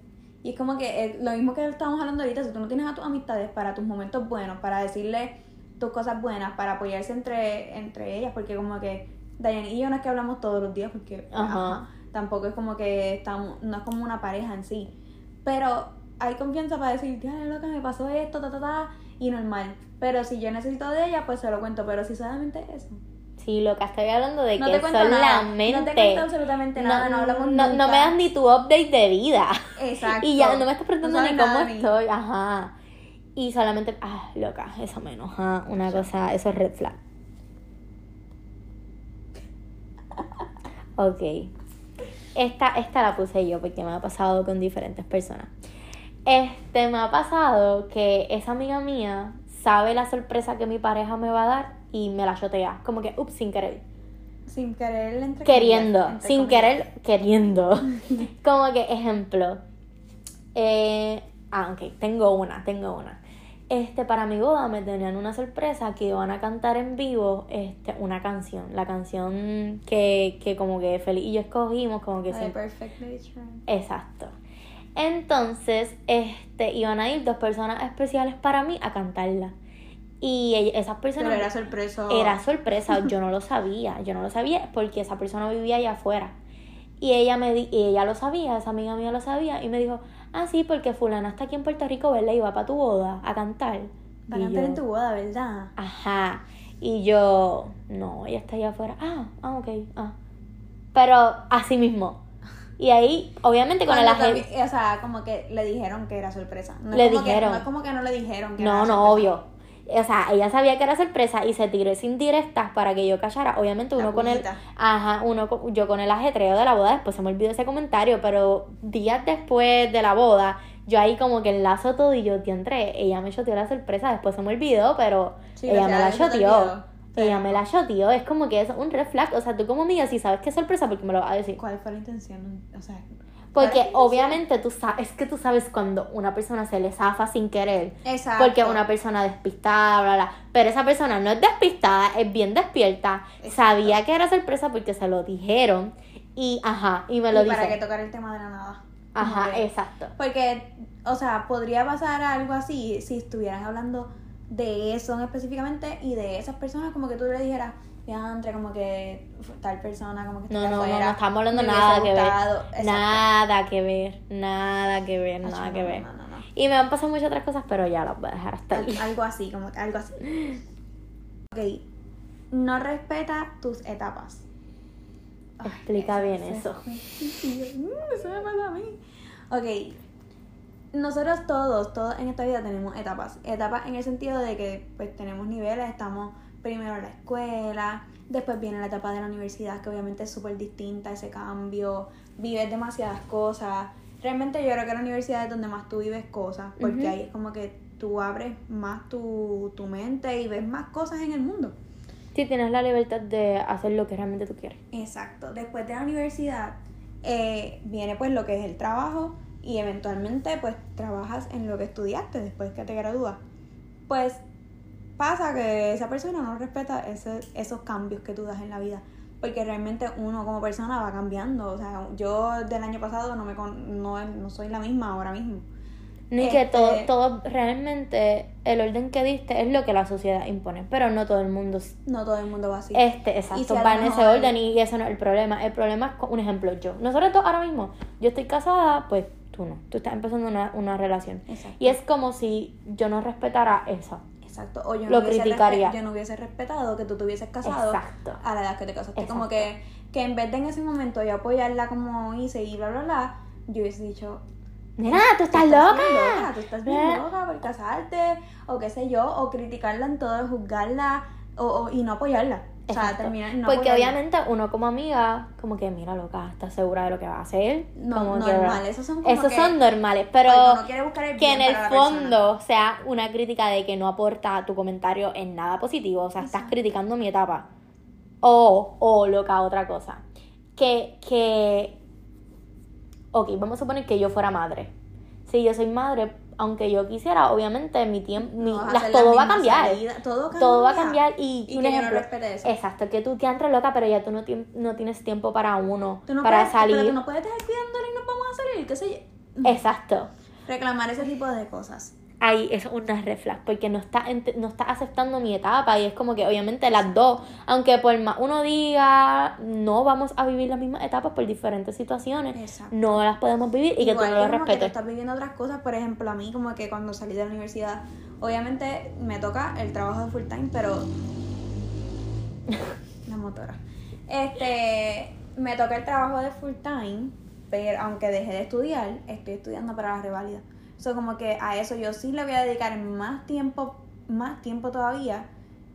Y es como que eh, lo mismo que estábamos hablando ahorita, si tú no tienes a tus amistades para tus momentos buenos, para decirle tus cosas buenas, para apoyarse entre, entre ellas, porque como que Diane y yo no es que hablamos todos los días, porque Ajá. ajá, tampoco es como que estamos, no es como una pareja en sí. Pero hay confianza para decir, tía, loca, me pasó esto, ta, ta, ta, y normal. Pero si yo necesito de ella, pues se lo cuento, pero si solamente eso. Sí, loca, estoy hablando de No que te cuento nada, solamente. no te cuento absolutamente nada, no hablamos no, no nunca. me das ni tu update de vida. Exacto. Y ya no me estás preguntando No ni cómo estoy. Ajá. Y solamente. Ah, loca, eso me enoja. Una cosa, eso es red flag. Ok. Esta, esta la puse yo porque me ha pasado con diferentes personas. Este, me ha pasado que esa amiga mía sabe la sorpresa que mi pareja me va a dar y me la chotea. Como que, ups, sin querer. Sin querer, entre Queriendo, entre sin comillas. querer, queriendo. Como que, ejemplo. Eh, ah, ok, tengo una, tengo una. Este, para mi boda me tenían una sorpresa que iban a cantar en vivo este, una canción. La canción que, que como que Feliz y yo escogimos, como que siempre- Perfectly. Exacto. Entonces, este, iban a ir dos personas especiales para mí a cantarla. Y esas personas... Pero era sorpresa. Era sorpresa, yo no lo sabía, yo no lo sabía porque esa persona vivía allá afuera. Y ella me di- y ella lo sabía, esa amiga mía lo sabía y me dijo, "Ah, sí, porque fulana está aquí en Puerto Rico, ¿verdad? Y va para tu boda a cantar." Van Y a cantar yo, en tu boda, ¿verdad? Ajá. Y yo, "No, ella está allá afuera." Ah, ah, ok. Ah. Pero así mismo. Y ahí, obviamente con el agente O sea, como que le dijeron que era sorpresa. No es Le como que- dijeron. no es como que no le dijeron que No, era no, sorpresa. obvio. O sea, ella sabía que era sorpresa y se tiró sin directas para que yo callara. Obviamente uno con el... Ajá, uno yo con el ajetreo de la boda, después se me olvidó ese comentario, pero días después de la boda, yo ahí como que enlazo todo y yo, entré ella me choteó la sorpresa, después se me olvidó, pero Sí, ella me la te choteó. Ella me la choteó, es como que es un red flag. O sea, tú como amiga, si sabes que es sorpresa, porque me lo vas a decir. ¿Cuál fue la intención? O sea, ¿cuál es Porque obviamente tú sabes, es que tú sabes cuando una persona se le zafa sin querer. Exacto. Porque una persona despistada, bla, bla. Pero esa persona no es despistada, es bien despierta. Exacto. Sabía que era sorpresa porque se lo dijeron. Y, ajá, y me lo Y para que tocar el tema de la nada. Ajá, exacto. Porque, o sea, podría pasar algo así si estuvieran hablando de eso específicamente y de esas personas, como que tú le dijeras, ya entre como que tal persona, como que No, no, no, afuera, no estamos hablando nada que ver. gustado". Nada que ver, nada que ver, nada que no, ver. no, no, no. Y me han pasado muchas otras cosas, pero ya las voy a dejar hasta ahí. Al- Algo así, como que algo así. Ok. No respeta tus etapas. Ay, Explica bien eso. Mm, Eso me pasa a mí. Ok. Nosotros todos, todos en esta vida tenemos etapas. Etapas en el sentido de que pues tenemos niveles, estamos primero la escuela, después viene la etapa de la universidad, que obviamente es súper distinta, ese cambio, vives demasiadas cosas. Realmente yo creo que la universidad es donde más tú vives cosas, porque ahí es como que tú abres más tu, tu mente y ves más cosas en el mundo. Sí, tienes la libertad de hacer lo que realmente tú quieres. Exacto. Después de la universidad eh, viene pues lo que es el trabajo y eventualmente pues trabajas en lo que estudiaste después que te gradúas. Pues pasa que esa persona no respeta ese- esos cambios que tú das en la vida. Porque realmente uno como persona va cambiando. O sea, yo del año pasado no, me con- no, no soy la misma ahora mismo. Ni que Este- todo, todo realmente el orden que diste es lo que la sociedad impone, pero no todo el mundo No todo el mundo va así. este, exacto, si va en ese orden y eso no es el problema. El problema es, con- un ejemplo, yo. Nosotros dos ahora mismo, yo estoy casada, pues tú no. Tú estás empezando una, una relación. Exacto. Y es como si yo no respetara eso. Exacto. O yo Lo no, hubiese criticaría. yo no hubiese respetado que tú te hubieses casado Exacto. a la edad que te casaste. Exacto. Como que, que en vez de en ese momento yo apoyarla como hice y bla, bla, bla, yo hubiese dicho, Mira, tú estás bien loca. loca, tú estás bien Eh, loca por casarte, o qué sé yo, o criticarla en todo, juzgarla, o, o- y no apoyarla. O sea, terminar no Porque obviamente uno como amiga, como que mira loca, ¿estás segura de lo que va a hacer? No, Como que, normal, esos son como Esos que- son normales, pero que en el persona. fondo sea una crítica de que no aporta tu comentario en nada positivo, o sea, estás criticando mi etapa. O, o loca, otra cosa. Que, que, ok, vamos a suponer que yo fuera madre. Si yo soy madre, aunque yo quisiera, obviamente mi tiempo, No vas a las, hacer la todo va a cambiar. salida, todo Todo va a cambia. cambiar y, Y un que yo no ejemplo, eso. Exacto, que tú te entres loca, pero ya tú no, no tienes tiempo para uno, Tú no para puedes, salir. Pero tú no puedes dejar cuidándole y nos vamos a salir, qué sé yo. Exacto. Reclamar ese tipo de cosas. Ahí es una red flag, porque no está, no está aceptando mi etapa y es como que obviamente las dos, aunque por más uno diga, no vamos a vivir las mismas etapas por diferentes situaciones, Exacto. no las podemos vivir y que tú lo como que respetes. estás viviendo otras cosas, por ejemplo, a mí como que cuando salí de la universidad, obviamente me toca el trabajo de full time, pero la motora. Este, me toca el trabajo de full time, pero aunque dejé de estudiar, estoy estudiando para la revalida. So, como que a eso yo sí le voy a dedicar más tiempo, más tiempo todavía,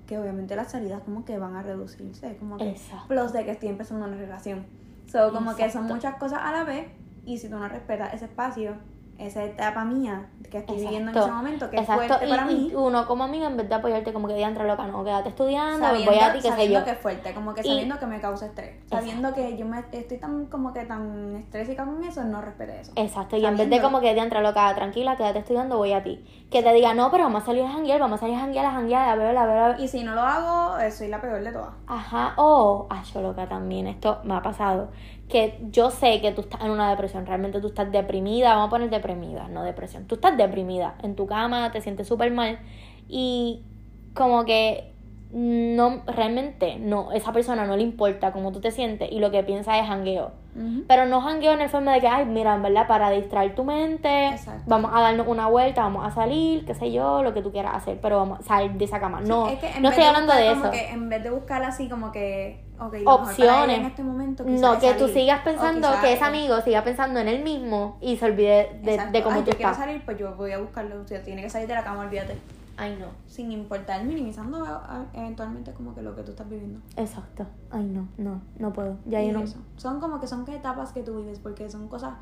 que obviamente las salidas como que van a reducirse, como que Exacto. plus de que estoy empezando una relación. So, como que son muchas cosas a la vez y si tú no respetas ese espacio, esa etapa mía que estoy viviendo en ese momento, que es fuerte y, para y mí, uno como amiga en vez de apoyarte como que diantre loca, no, quédate estudiando, sabiendo, voy a ti, qué sé sabiendo yo. que es fuerte, como que Y- sabiendo que me causa estrés, sabiendo que yo me estoy tan como que tan estrésica con eso, no respete eso. Exacto, y en vez de como que diantre loca, tranquila, quédate estudiando, voy a ti. Que te diga, no, pero vamos a salir a janguear, vamos a salir a janguear, a janguear, a ver, a ver, a ver. Y si no lo hago, eh, soy la peor de todas. Ajá, o, oh, yo loca también, esto me ha pasado, que yo sé que tú estás en una depresión, realmente tú estás deprimida, vamos a poner deprimida, no depresión, tú estás deprimida en tu cama, te sientes súper mal y como que no, realmente, no, esa persona no le importa cómo tú te sientes y lo que piensa es jangueo. Ujú. Pero no jangueo en el forma de que, ay, mira, en verdad, para distraer tu mente, Exacto. vamos a darnos una vuelta, vamos a salir, qué sé yo, lo que tú quieras hacer, pero vamos a salir de esa cama. No, Es que no estoy hablando de como eso. que en vez de buscar así como que, ok, lo mejor para él Opciones. en este momento No, que tú sigas pensando que ese es- amigo siga pensando en él mismo y se olvide de, de cómo Ay, tú yo quiero estás. salir, pues yo voy a buscarlo. O sea, tiene que salir de la cama, olvídate. Ay, no. Sin importar, minimizando a- a- eventualmente como que lo que tú estás viviendo. Exacto. Ay, no, no, no puedo. Ya yo no. eso. Son como que son que etapas que tú vives, porque son cosas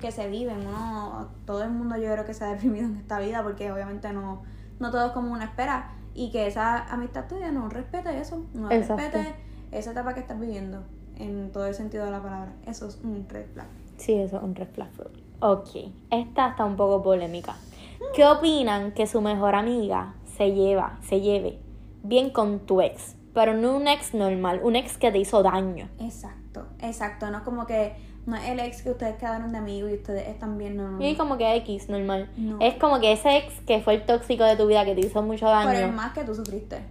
que se viven. Uno, todo el mundo yo creo que se ha deprimido en esta vida, porque obviamente no, no todo es como una espera. Y que esa amistad tuya no respete eso, no respete esa etapa que estás viviendo, en todo el sentido de la palabra. Eso es un red flag. Sí, eso es un red flag. Ok, esta está un poco polémica. ¿Qué opinan que su mejor amiga se lleva, se lleve bien con tu ex? Pero no un ex normal, un ex que te hizo daño. Exacto, exacto. No es como que no es el ex que ustedes quedaron de amigos y ustedes están bien, no, no. Y como que X, normal. No. Es como que ese ex que fue el tóxico de tu vida, que te hizo mucho Por el daño. más que tú sufriste.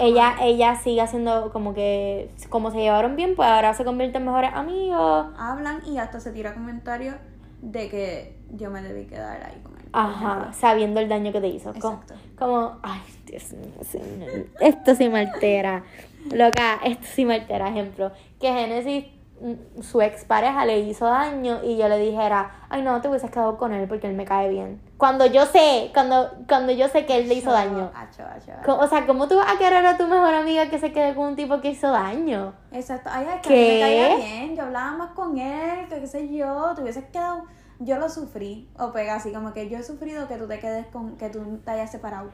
Ella, ella sigue haciendo como que, como se llevaron bien, pues ahora se convierten en mejores amigos. Hablan y hasta se tira comentarios de que yo me debí quedar ahí con él. Ajá, sabiendo el daño que te hizo. Exacto. Como, ay, Dios mío, señor. Esto sí me altera. Loca, esto sí me altera. Ejemplo, que Genesis, mm, su expareja le hizo daño y yo le dijera, ay, no, te hubieses quedado con él porque él me cae bien. Cuando yo sé, cuando, cuando yo sé que él le hizo daño. Acho, acho, acho. Co- O sea, ¿cómo tú vas a querer a tu mejor amiga que se quede con un tipo que hizo daño? Exacto. Ay, es que ¿Qué? a mí me caía bien. Yo hablaba más con él, que qué sé yo. Te hubieses quedado. Yo lo sufrí. O pega así, como que yo he sufrido que tú te quedes con. que tú te hayas separado.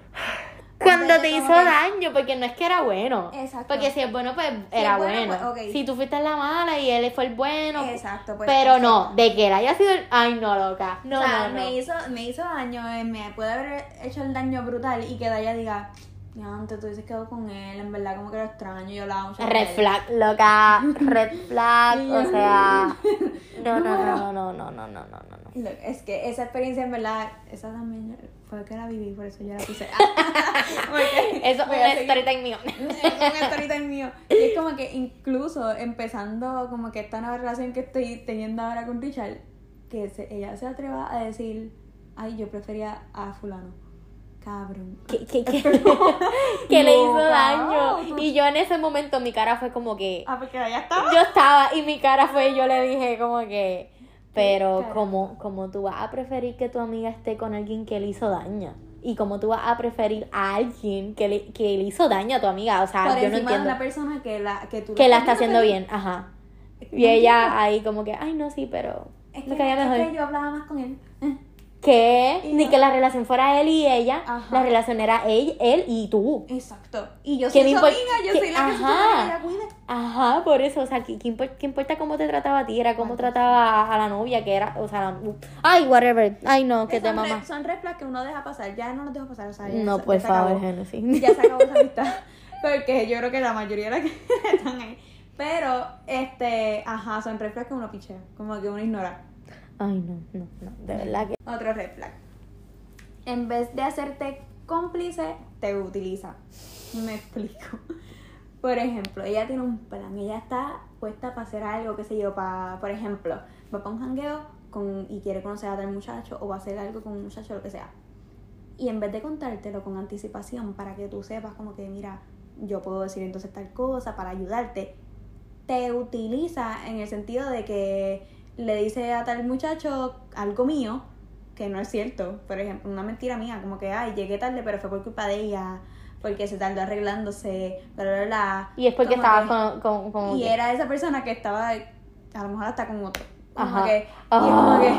Cuando te hizo que- daño, porque no es que era bueno. Exacto. Porque si es bueno, pues era bueno, bueno. pues. Si tú fuiste la mala y él fue el bueno. Exacto, pues. pero no, de que él haya sido el. Ay, no, loca. No, o sea, no, no. Me, hizo, me hizo daño, eh, me puede haber hecho el daño brutal y que Daya diga, ya antes tú hubieses quedado con él, en verdad como que lo extraño, yo hablaba mucho Red él". flag, loca. Red flag. O sea. No, no, no, no, no, no, no, no, no, Es que esa experiencia en verdad, esa también fue que la viví, por eso yo la puse. Eso es voy un a seguir- story time mío. es un story time mío. Y es como que incluso empezando como que esta nueva relación que estoy teniendo ahora con Richard, que se- ella se atreva a decir, ay, yo prefería a fulano. Cabrón. que, que, que, que le hizo daño. Y yo en ese momento mi cara fue como que. Ah, porque ya estaba. Yo estaba y mi cara fue, yo le dije como que. Pero como, como tú vas a preferir que tu amiga esté con alguien que le hizo daño. Y como tú vas a preferir a alguien que le, que le hizo daño a tu amiga. O sea, Por yo no de entiendo. una persona que la que tú Que la está haciendo bien, ajá. Y ella ahí como que, ay no, sí, pero Es que, es que yo hablaba más con él. Y Ni no- que la relación fuera él y ella. Ajá. La relación era él, él y tú. Exacto. Y yo ¿Qué soy su amiga, yo soy la que ajá. que ella cuide. Ajá, por eso, o sea, ¿qué, qué impor- qué importa cómo te trataba a ti? Era cómo trataba a, a la novia, que era, o sea, la- ay, whatever, ay no, tema red, más. son red flags que uno deja pasar, ya no los dejo pasar, o sea, No, por favor, Genesis. Ya se acabó esa amistad. Porque yo creo que la mayoría de las que están ahí. Pero, este, ajá, son red flags que uno pichea, como que uno ignora. Ay, no, no, no, de verdad que. Otro red flag. En vez de hacerte cómplice, te utiliza. Me explico. Por ejemplo, ella tiene un plan, ella está puesta para hacer algo, qué sé yo, para, por ejemplo, va para un jangueo con, y quiere conocer a tal muchacho o va a hacer algo con un muchacho, lo que sea. Y en vez de contártelo con anticipación para que tú sepas como que, mira, yo puedo decir entonces tal cosa para ayudarte, te utiliza en el sentido de que le dice a tal muchacho algo mío que no es cierto. Por ejemplo, una mentira mía, como que, ay, llegué tarde, pero fue por culpa de ella, porque se tardó arreglándose, bla, bla, bla. Y es porque Como estabas que- con, con, con- Y era esa persona que estaba, a lo mejor hasta con otro. Como Ajá. que, y Ah. como que,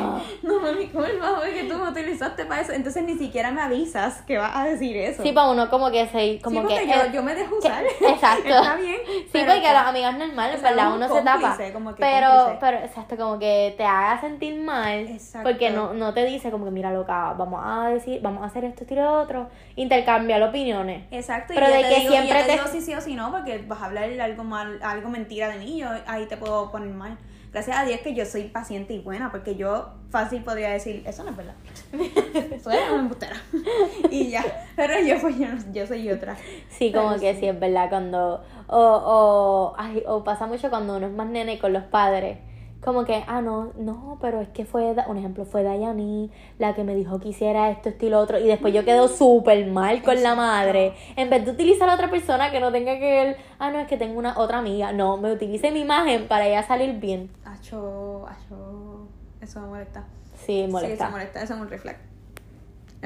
no fue mi culpa, fue que tú me utilizaste para eso. Entonces ni siquiera me avisas que vas a decir eso. Sí, para uno como que se, como Sí, que. porque yo, eh, yo me dejo que- usar. exacto. Está bien. Sí, porque que- las amigas normales, ¿verdad? un Uno se tapa. cómplice, como que Pero, cómplice. pero, exacto, como que te haga sentir mal. Exacto. Porque no, no te dice como que, mira, loca, vamos a decir, vamos a hacer esto, y lo otro. Intercambiar opiniones. Exacto, Pero y de te que digo, siempre yo te te- digo sí sí o sí no, porque vas a hablar algo mal, algo mentira de mí, yo ahí te puedo poner mal. Gracias a Dios que yo soy paciente y buena, porque yo fácil podría decir, eso no es verdad. Soy una embustera. y ya. Pero yo, pues, yo, yo soy otra. Sí, como que sí. es verdad cuando... O, o, ay, o pasa mucho cuando uno es más nene con los padres. Como que, ah, no, no, pero es que fue, un ejemplo, fue Dayani la que me dijo que hiciera esto, esto y lo otro. Y después yo quedo súper mal con la madre. En vez de utilizar a otra persona que no tenga que ver, ah, no, es que tengo una otra amiga. No, me utilice mi imagen para ella salir bien. Acho, acho. Eso me molesta. Sí, Sí, molesta. eso molesta. Eso es un reflex.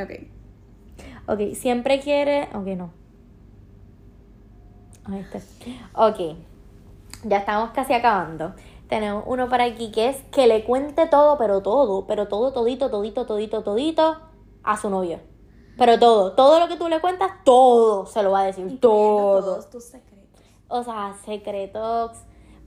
Ok. Ok, siempre quiere. Ok, no. Ahí está. Ok, ya estamos casi acabando. Tenemos uno para aquí que es que le cuente todo, pero todo, pero todo, todito, todito, todito, todito a su novio. Pero todo, todo lo que tú le cuentas, todo se lo va a decir, todo. todos tus secretos. O sea, secretos.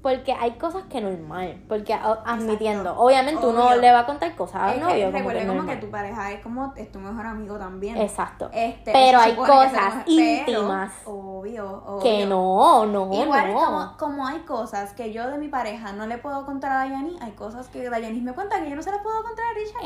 Porque hay cosas que normal. Porque o- admitiendo, Exacto. obviamente uno le va a contar cosas al novio. como que como que tu pareja es como es tu mejor amigo también. Exacto. Este, Pero hay cosas íntimas obvio, obvio. Que no, no, Igual no. como, como hay cosas que yo de mi pareja no le puedo contar a Dayani, hay cosas que Dayani me cuenta que yo no se las puedo contar a Richard.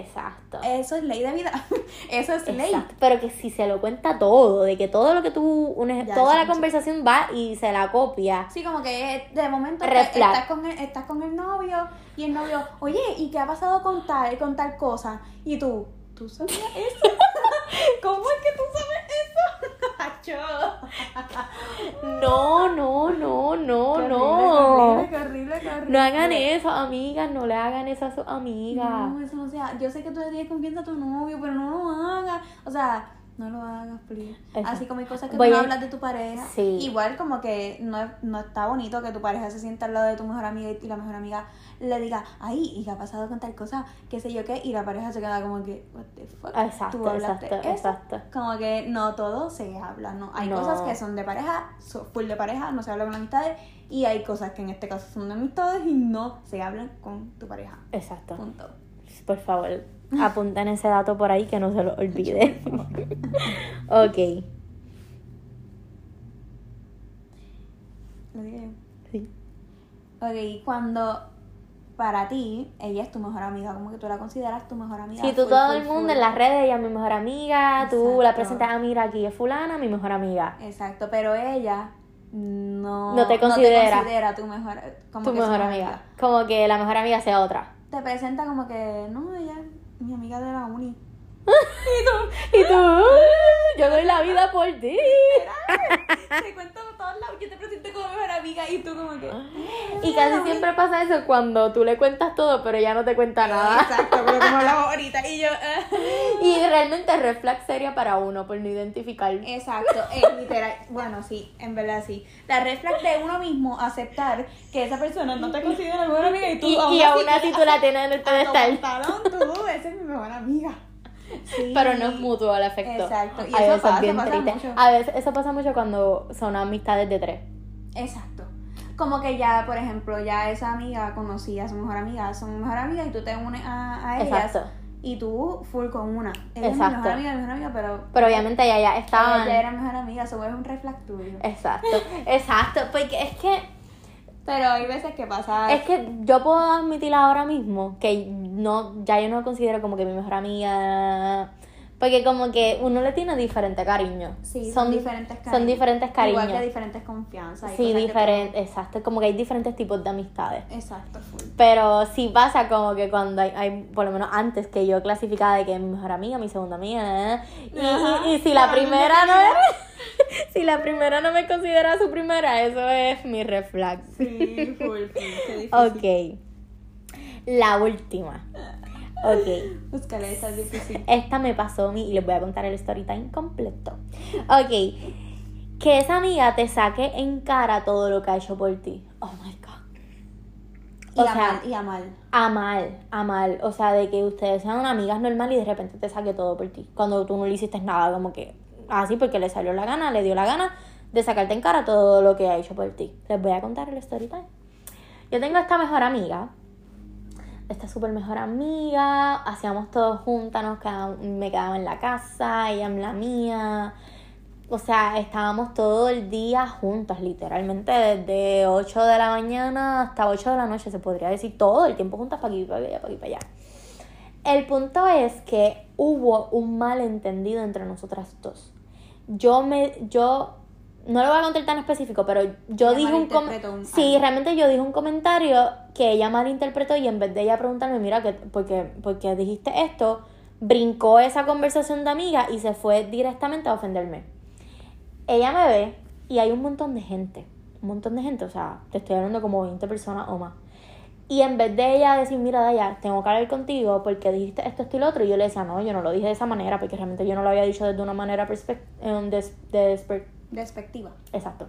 Exacto. Eso es ley de vida. Eso es ley. Exacto. Pero que si se lo cuenta todo, de que todo lo que tú, un ej- Ya, toda la mucho. conversación va y se la copia. Sí, como que de momento estás, con el, estás con el novio y el novio, oye, ¿y qué ha pasado con tal, con tal cosa? Y tú, ¿tú sabías eso? ¿Cómo es que tú sabes eso? No, no, no, no, Qué no. horrible, qué horrible, qué horrible. No hagan eso, amigas, no le hagan eso a sus amigas. No, eso no sea. Yo sé que tú le tienes confianza a tu novio, pero no lo hagas. O sea, no lo hagas, please. Exacto. Así como hay cosas que Voy tú no a- hablas de tu pareja. Sí. Igual como que no, no está bonito que tu pareja se sienta al lado de tu mejor amiga y la mejor amiga le diga, ay, ¿y qué ha pasado con tal cosa? ¿Qué sé yo qué? Y la pareja se queda como que, what the fuck. Exacto, ¿Tú hablaste exacto, eso?". exacto. Como que no todo se habla, ¿no? Hay No. cosas que son de pareja, so- full de pareja, no se habla con amistades. Y hay cosas que en este caso son de amistades y no se hablan con tu pareja. Exacto. Punto. Por favor, apunten ese dato por ahí que no se lo olvide. ok. Sí. Ok, cuando para ti ella es tu mejor amiga, como que tú la consideras tu mejor amiga. Si tú full, todo full, el mundo full. en las redes, ella es mi mejor amiga, tú Exacto. la presentas, ah, mira, aquí es fulana, mi mejor amiga. Exacto, pero ella no, No te considera. considera tu mejor, como tu que mejor amiga. Como que la mejor amiga sea otra. Te presenta como que, no, ella mi amiga de la uni. Y tú, yo doy la vida por ti. te cuento por todos lados, yo te presento como mejor amiga y tú como que... Y casi siempre pasa eso cuando tú le cuentas todo, pero ella no te cuenta nada. Exacto, pero como hablamos ahorita y yo... ah. Y realmente red flag seria para uno por no identificar. Exacto, es literal. Bueno, sí, en verdad sí. La red flag de uno mismo aceptar que esa persona no te considera mejor amiga y tú Y, y aún así tú la tienes en el pedestal. tú, esa es mi mejor amiga. Sí. Pero no es mutuo el efecto. Exacto, y A eso veces pasa, bien pasa triste. mucho. A veces eso pasa mucho cuando son amistades de tres. Exacto. Como que ya, por ejemplo, ya esa amiga conocía a su mejor amiga, son mejor amiga y tú te unes a, a ellas. Exacto. Y tú full con una. Ella es Exacto. mejor amiga, mi mejor amiga, pero. Pero obviamente ella ya ella estaban. ya era mejor amiga, eso es un reflex tuyo. Exacto, exacto. Porque es que Pero hay veces que pasa. Es que yo puedo admitir ahora mismo que no, ya yo no considero como que mi mejor amiga. Porque como que uno le tiene diferente cariño. Sí, son, diferentes cariños. Son diferentes cariños. Igual que diferentes confianzas. Sí, que diferente, exacto. Como que hay diferentes tipos de amistades. Exacto, full. Pero sí pasa como que cuando hay, hay, por lo menos antes que yo clasificaba de que es mi mejor amiga, mi segunda amiga, ¿eh? y, Ajá. y, y si la primera no es, si la primera no me considera su primera, eso es mi red flag. Sí, full, full. Qué difícil. Ok. La última. Ok. Búscale, esa es difícil. Esta me pasó a mí y les voy a contar el story time completo. Ok. Que esa amiga te saque en cara todo lo que ha hecho por ti. Oh my god. Y a mal, y a mal. A mal, a mal. O sea, de que ustedes sean amigas normal y de repente te saque todo por ti. Cuando tú no le hiciste nada, como que así porque le salió la gana, le dio la gana de sacarte en cara todo lo que ha hecho por ti. Les voy a contar el story time. Yo tengo esta mejor amiga. Esta súper mejor amiga. Hacíamos todo juntas, nos me quedaba en la casa, ella en la mía. o sea, estábamos todo el día juntas, literalmente desde 8 de la mañana hasta 8 de la noche, se podría decir, todo el tiempo juntas para aquí, para allá, para aquí, para allá. El punto es que hubo un malentendido entre nosotras dos. Yo me, yo, no lo voy a contar tan específico, pero yo dije un comentario. un- Sí, realmente yo dije un comentario que ella malinterpretó y en vez de ella preguntarme, mira, que, porque, porque dijiste esto, brincó esa conversación de amiga y se fue directamente a ofenderme. Ella me ve y hay un montón de gente, un montón de gente, o sea, te estoy hablando como 20 personas o más. Y en vez de ella decir, mira, Daya, tengo que hablar contigo porque dijiste esto, esto y lo otro, y yo le decía, no, yo no lo dije de esa manera porque realmente yo no lo había dicho desde una manera eh, des- desper- Despectiva. Exacto.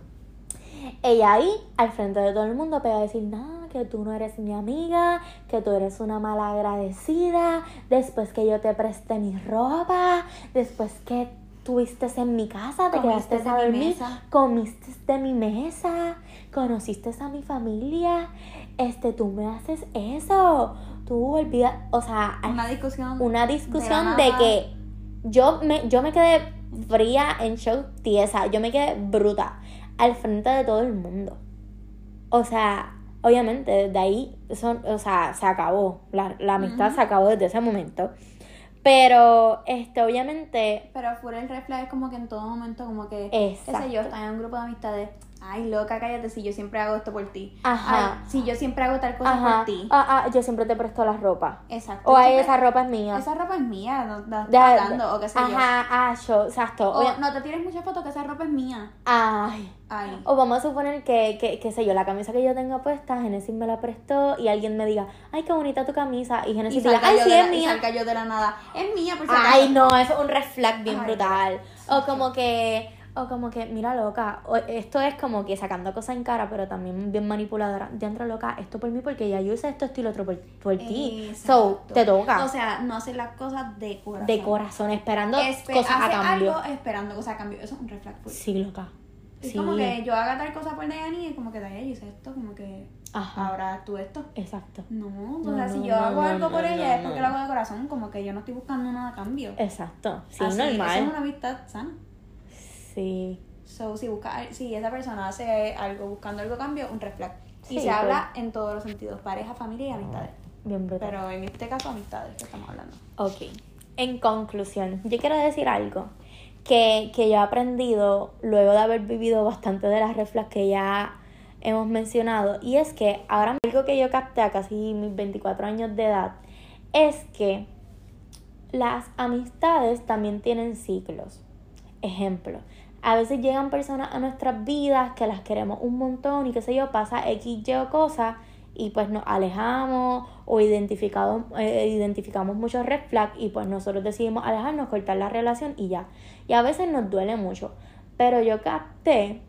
Ella ahí, al frente de todo el mundo, pega a decir, no, que tú no eres mi amiga, que tú eres una mala agradecida, después que yo te presté mi ropa, después que tuviste en mi casa, te Comiste quedaste a mi dormir, comiste de mi mesa, conociste a mi familia, este, tú me haces eso, tú olvidas, o sea, Una discusión. una de discusión de, nada. que yo me, yo me quedé fría, en shock, tiesa, yo me quedé bruta al frente de todo el mundo. O sea, obviamente desde ahí, son, o sea, se acabó, la, la amistad se acabó desde ese momento. Pero, este, obviamente, Pero fuera el reflejo es como que en todo momento, como que. Exacto. Ese yo estaba en un grupo de amistades. Ay, loca, cállate si yo siempre hago esto por ti. Ajá. Ay, si yo siempre hago tal cosa ajá, por ti. ah, ah, yo siempre te presto la ropa. Exacto. O ay, Siempre- esa ropa es mía. Esa ropa es mía, no Deja- o qué sé yo. Ajá, ah, yo, exacto. O Oye, no te tires muchas fotos que esa ropa es mía. ay, Ay. O vamos a suponer que, que, qué sé yo, la camisa que yo tenga puesta, Genesis me la prestó y alguien me diga, ay, qué bonita tu camisa. Y Y Genesis diga, ay, yo sí, es la, y mía. salga yo de la nada. Es mía, por si Ay, no, eso es un red flag bien Ay, brutal. O como que, o como que, mira, loca, o- esto es como que sacando cosas en cara, pero también bien manipuladora. Dentro, loca, esto por mí porque ya yo hice esto, esto y lo otro por, por ti. So, te toca. O sea, no hacer las cosas de corazón. de corazón, esperando Espe- cosas a hace cambio. algo esperando cosas a cambio. Eso es un full. Sí, loca. Es Sí. como que yo haga tal cosa por Dayani y como que Dayani hice esto, como que Ajá. ahora tú esto. Exacto. No, o No, sea, no, si yo no, hago algo por ella es porque lo hago de corazón, como que yo no estoy buscando nada a cambio. Exacto. Sí, Así, normal. Eso es una amistad sana. Sí. So, si, busca, si esa persona hace algo buscando algo cambio, un red flag. Y se pero- habla en todos los sentidos, pareja, familia y amistades. Bien brutal. Pero en este caso, amistades que estamos hablando. Ok. En conclusión, yo quiero decir algo que, que yo he aprendido luego de haber vivido bastante de las reflas que ya hemos mencionado. Y es que ahora algo que yo capté a casi mis 24 años de edad es que las amistades también tienen ciclos. Ejemplo, a veces llegan personas a nuestras vidas que las queremos un montón y qué sé yo, pasa X, Y o cosa y pues nos alejamos o identificado, eh, identificamos muchos red flags y pues nosotros decidimos alejarnos, cortar la relación y ya. Y a veces nos duele mucho. Pero yo capté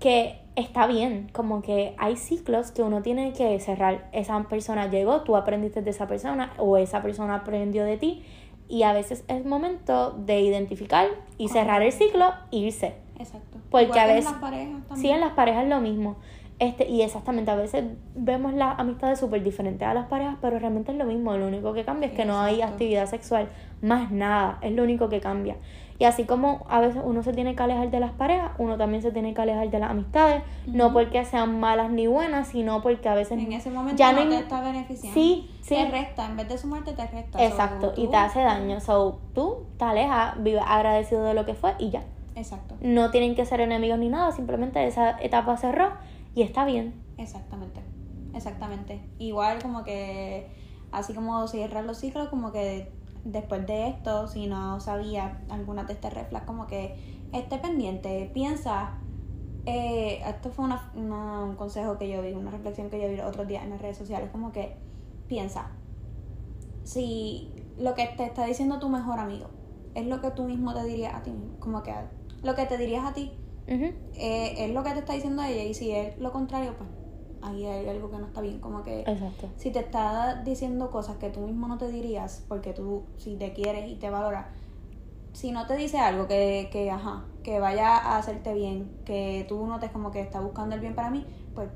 que está bien, como que hay ciclos que uno tiene que cerrar. Esa persona llegó, tú aprendiste de esa persona o esa persona aprendió de ti y a veces es momento de identificar y cerrar el ciclo e irse. Exacto. Porque Igual a que en veces- las parejas también. Sí, en las parejas es lo mismo. Este, y exactamente, a veces vemos las amistades súper diferentes a las parejas, pero realmente es lo mismo. Lo único que cambia es que no hay actividad sexual, más nada, es lo único que cambia. Y así como a veces uno se tiene que alejar de las parejas, uno también se tiene que alejar de las amistades, no porque sean malas ni buenas, sino porque a veces En ese momento ya no, te está beneficiando. Sí, sí. Te resta, en vez de sumarte, te resta. So, Exacto, y te hace daño. So, tú te alejas, vives agradecido de lo que fue y ya. Exacto, No tienen que ser enemigos ni nada, simplemente esa etapa cerró y está bien. exactamente. Exactamente. Igual como que, así como cierrar los ciclos, como que después de esto, si no sabía algunas de estas reflex, como que esté pendiente, piensa. eh, esto fue una, una- un consejo que yo vi, una reflexión que yo vi el otro día en las redes sociales, como que piensa, si lo que te está diciendo tu mejor amigo es lo que tú mismo te dirías a ti mismo, como que lo que te dirías a ti eh, es lo que te está diciendo ella y si es lo contrario, pues ahí hay algo que no está bien, como que Exacto. si te está diciendo cosas que tú mismo no te dirías, porque tú si te quieres y te valoras, si no te dice algo que, que ajá, que vaya a hacerte bien, que tú notes como que está buscando el bien para mí, pues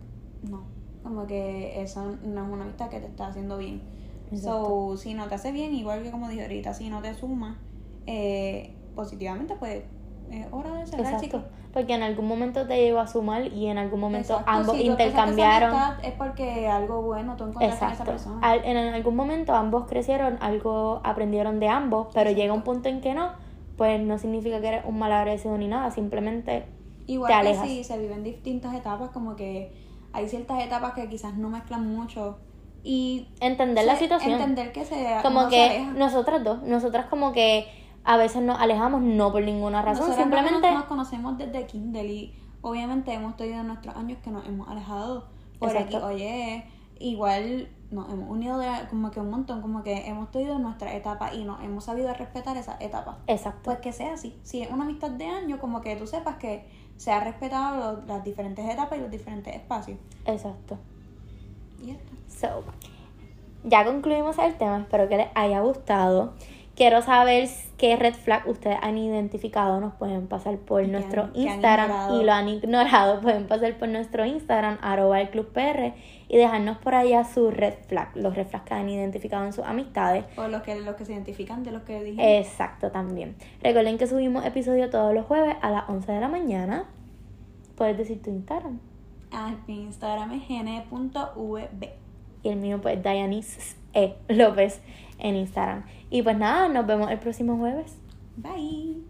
no, como que eso no es una amistad que te está haciendo bien. Exacto. So, si no te hace bien, igual que como dije ahorita, si no te suma eh, positivamente, pues es hora de cerrar, Exacto. chicos. Porque en algún momento te llegó a sumar y en algún momento Exacto, ambos si intercambiaron. Es porque algo bueno tú encontraste en esa Exacto. persona. Al- en algún momento ambos crecieron, algo aprendieron de ambos, pero llega un punto en que no, pues no significa que eres un mal agradecido ni nada, simplemente Igual te que alejas. si se viven distintas etapas, como que hay ciertas etapas que quizás no mezclan mucho. Y entender la se- situación. Entender que se como se que aleja. nosotras dos, nosotras como que a veces nos alejamos no por ninguna razón, simplemente nos, nos conocemos desde Kindle y obviamente hemos tenido nuestros años que nos hemos alejado por Exacto. aquí, oye, igual nos hemos unido de, como que un montón, como que hemos tenido nuestra etapa y nos hemos sabido respetar esa etapa. exacto. Pues que sea así. Si es una amistad de años, como que tú sepas que se ha respetado lo- las diferentes etapas y los diferentes espacios. Exacto. Y ya está. So, ya concluimos el tema, espero que les haya gustado. Quiero saber qué red flag ustedes han identificado, nos pueden pasar por Y nuestro han- Instagram y lo han ignorado, pueden pasar por nuestro Instagram, arroba el club PR, y dejarnos por allá su red flag, los red flags que han identificado en sus amistades. O los que, los que se identifican de los que dije. Exacto, también. Recuerden que subimos episodio todos los jueves a las 11 de la mañana. Puedes decir tu Instagram. Ah, mi Instagram es gene.vb. Y el mío, pues, Dianis E. López en Instagram. Y pues nada, nos vemos el próximo jueves. Bye.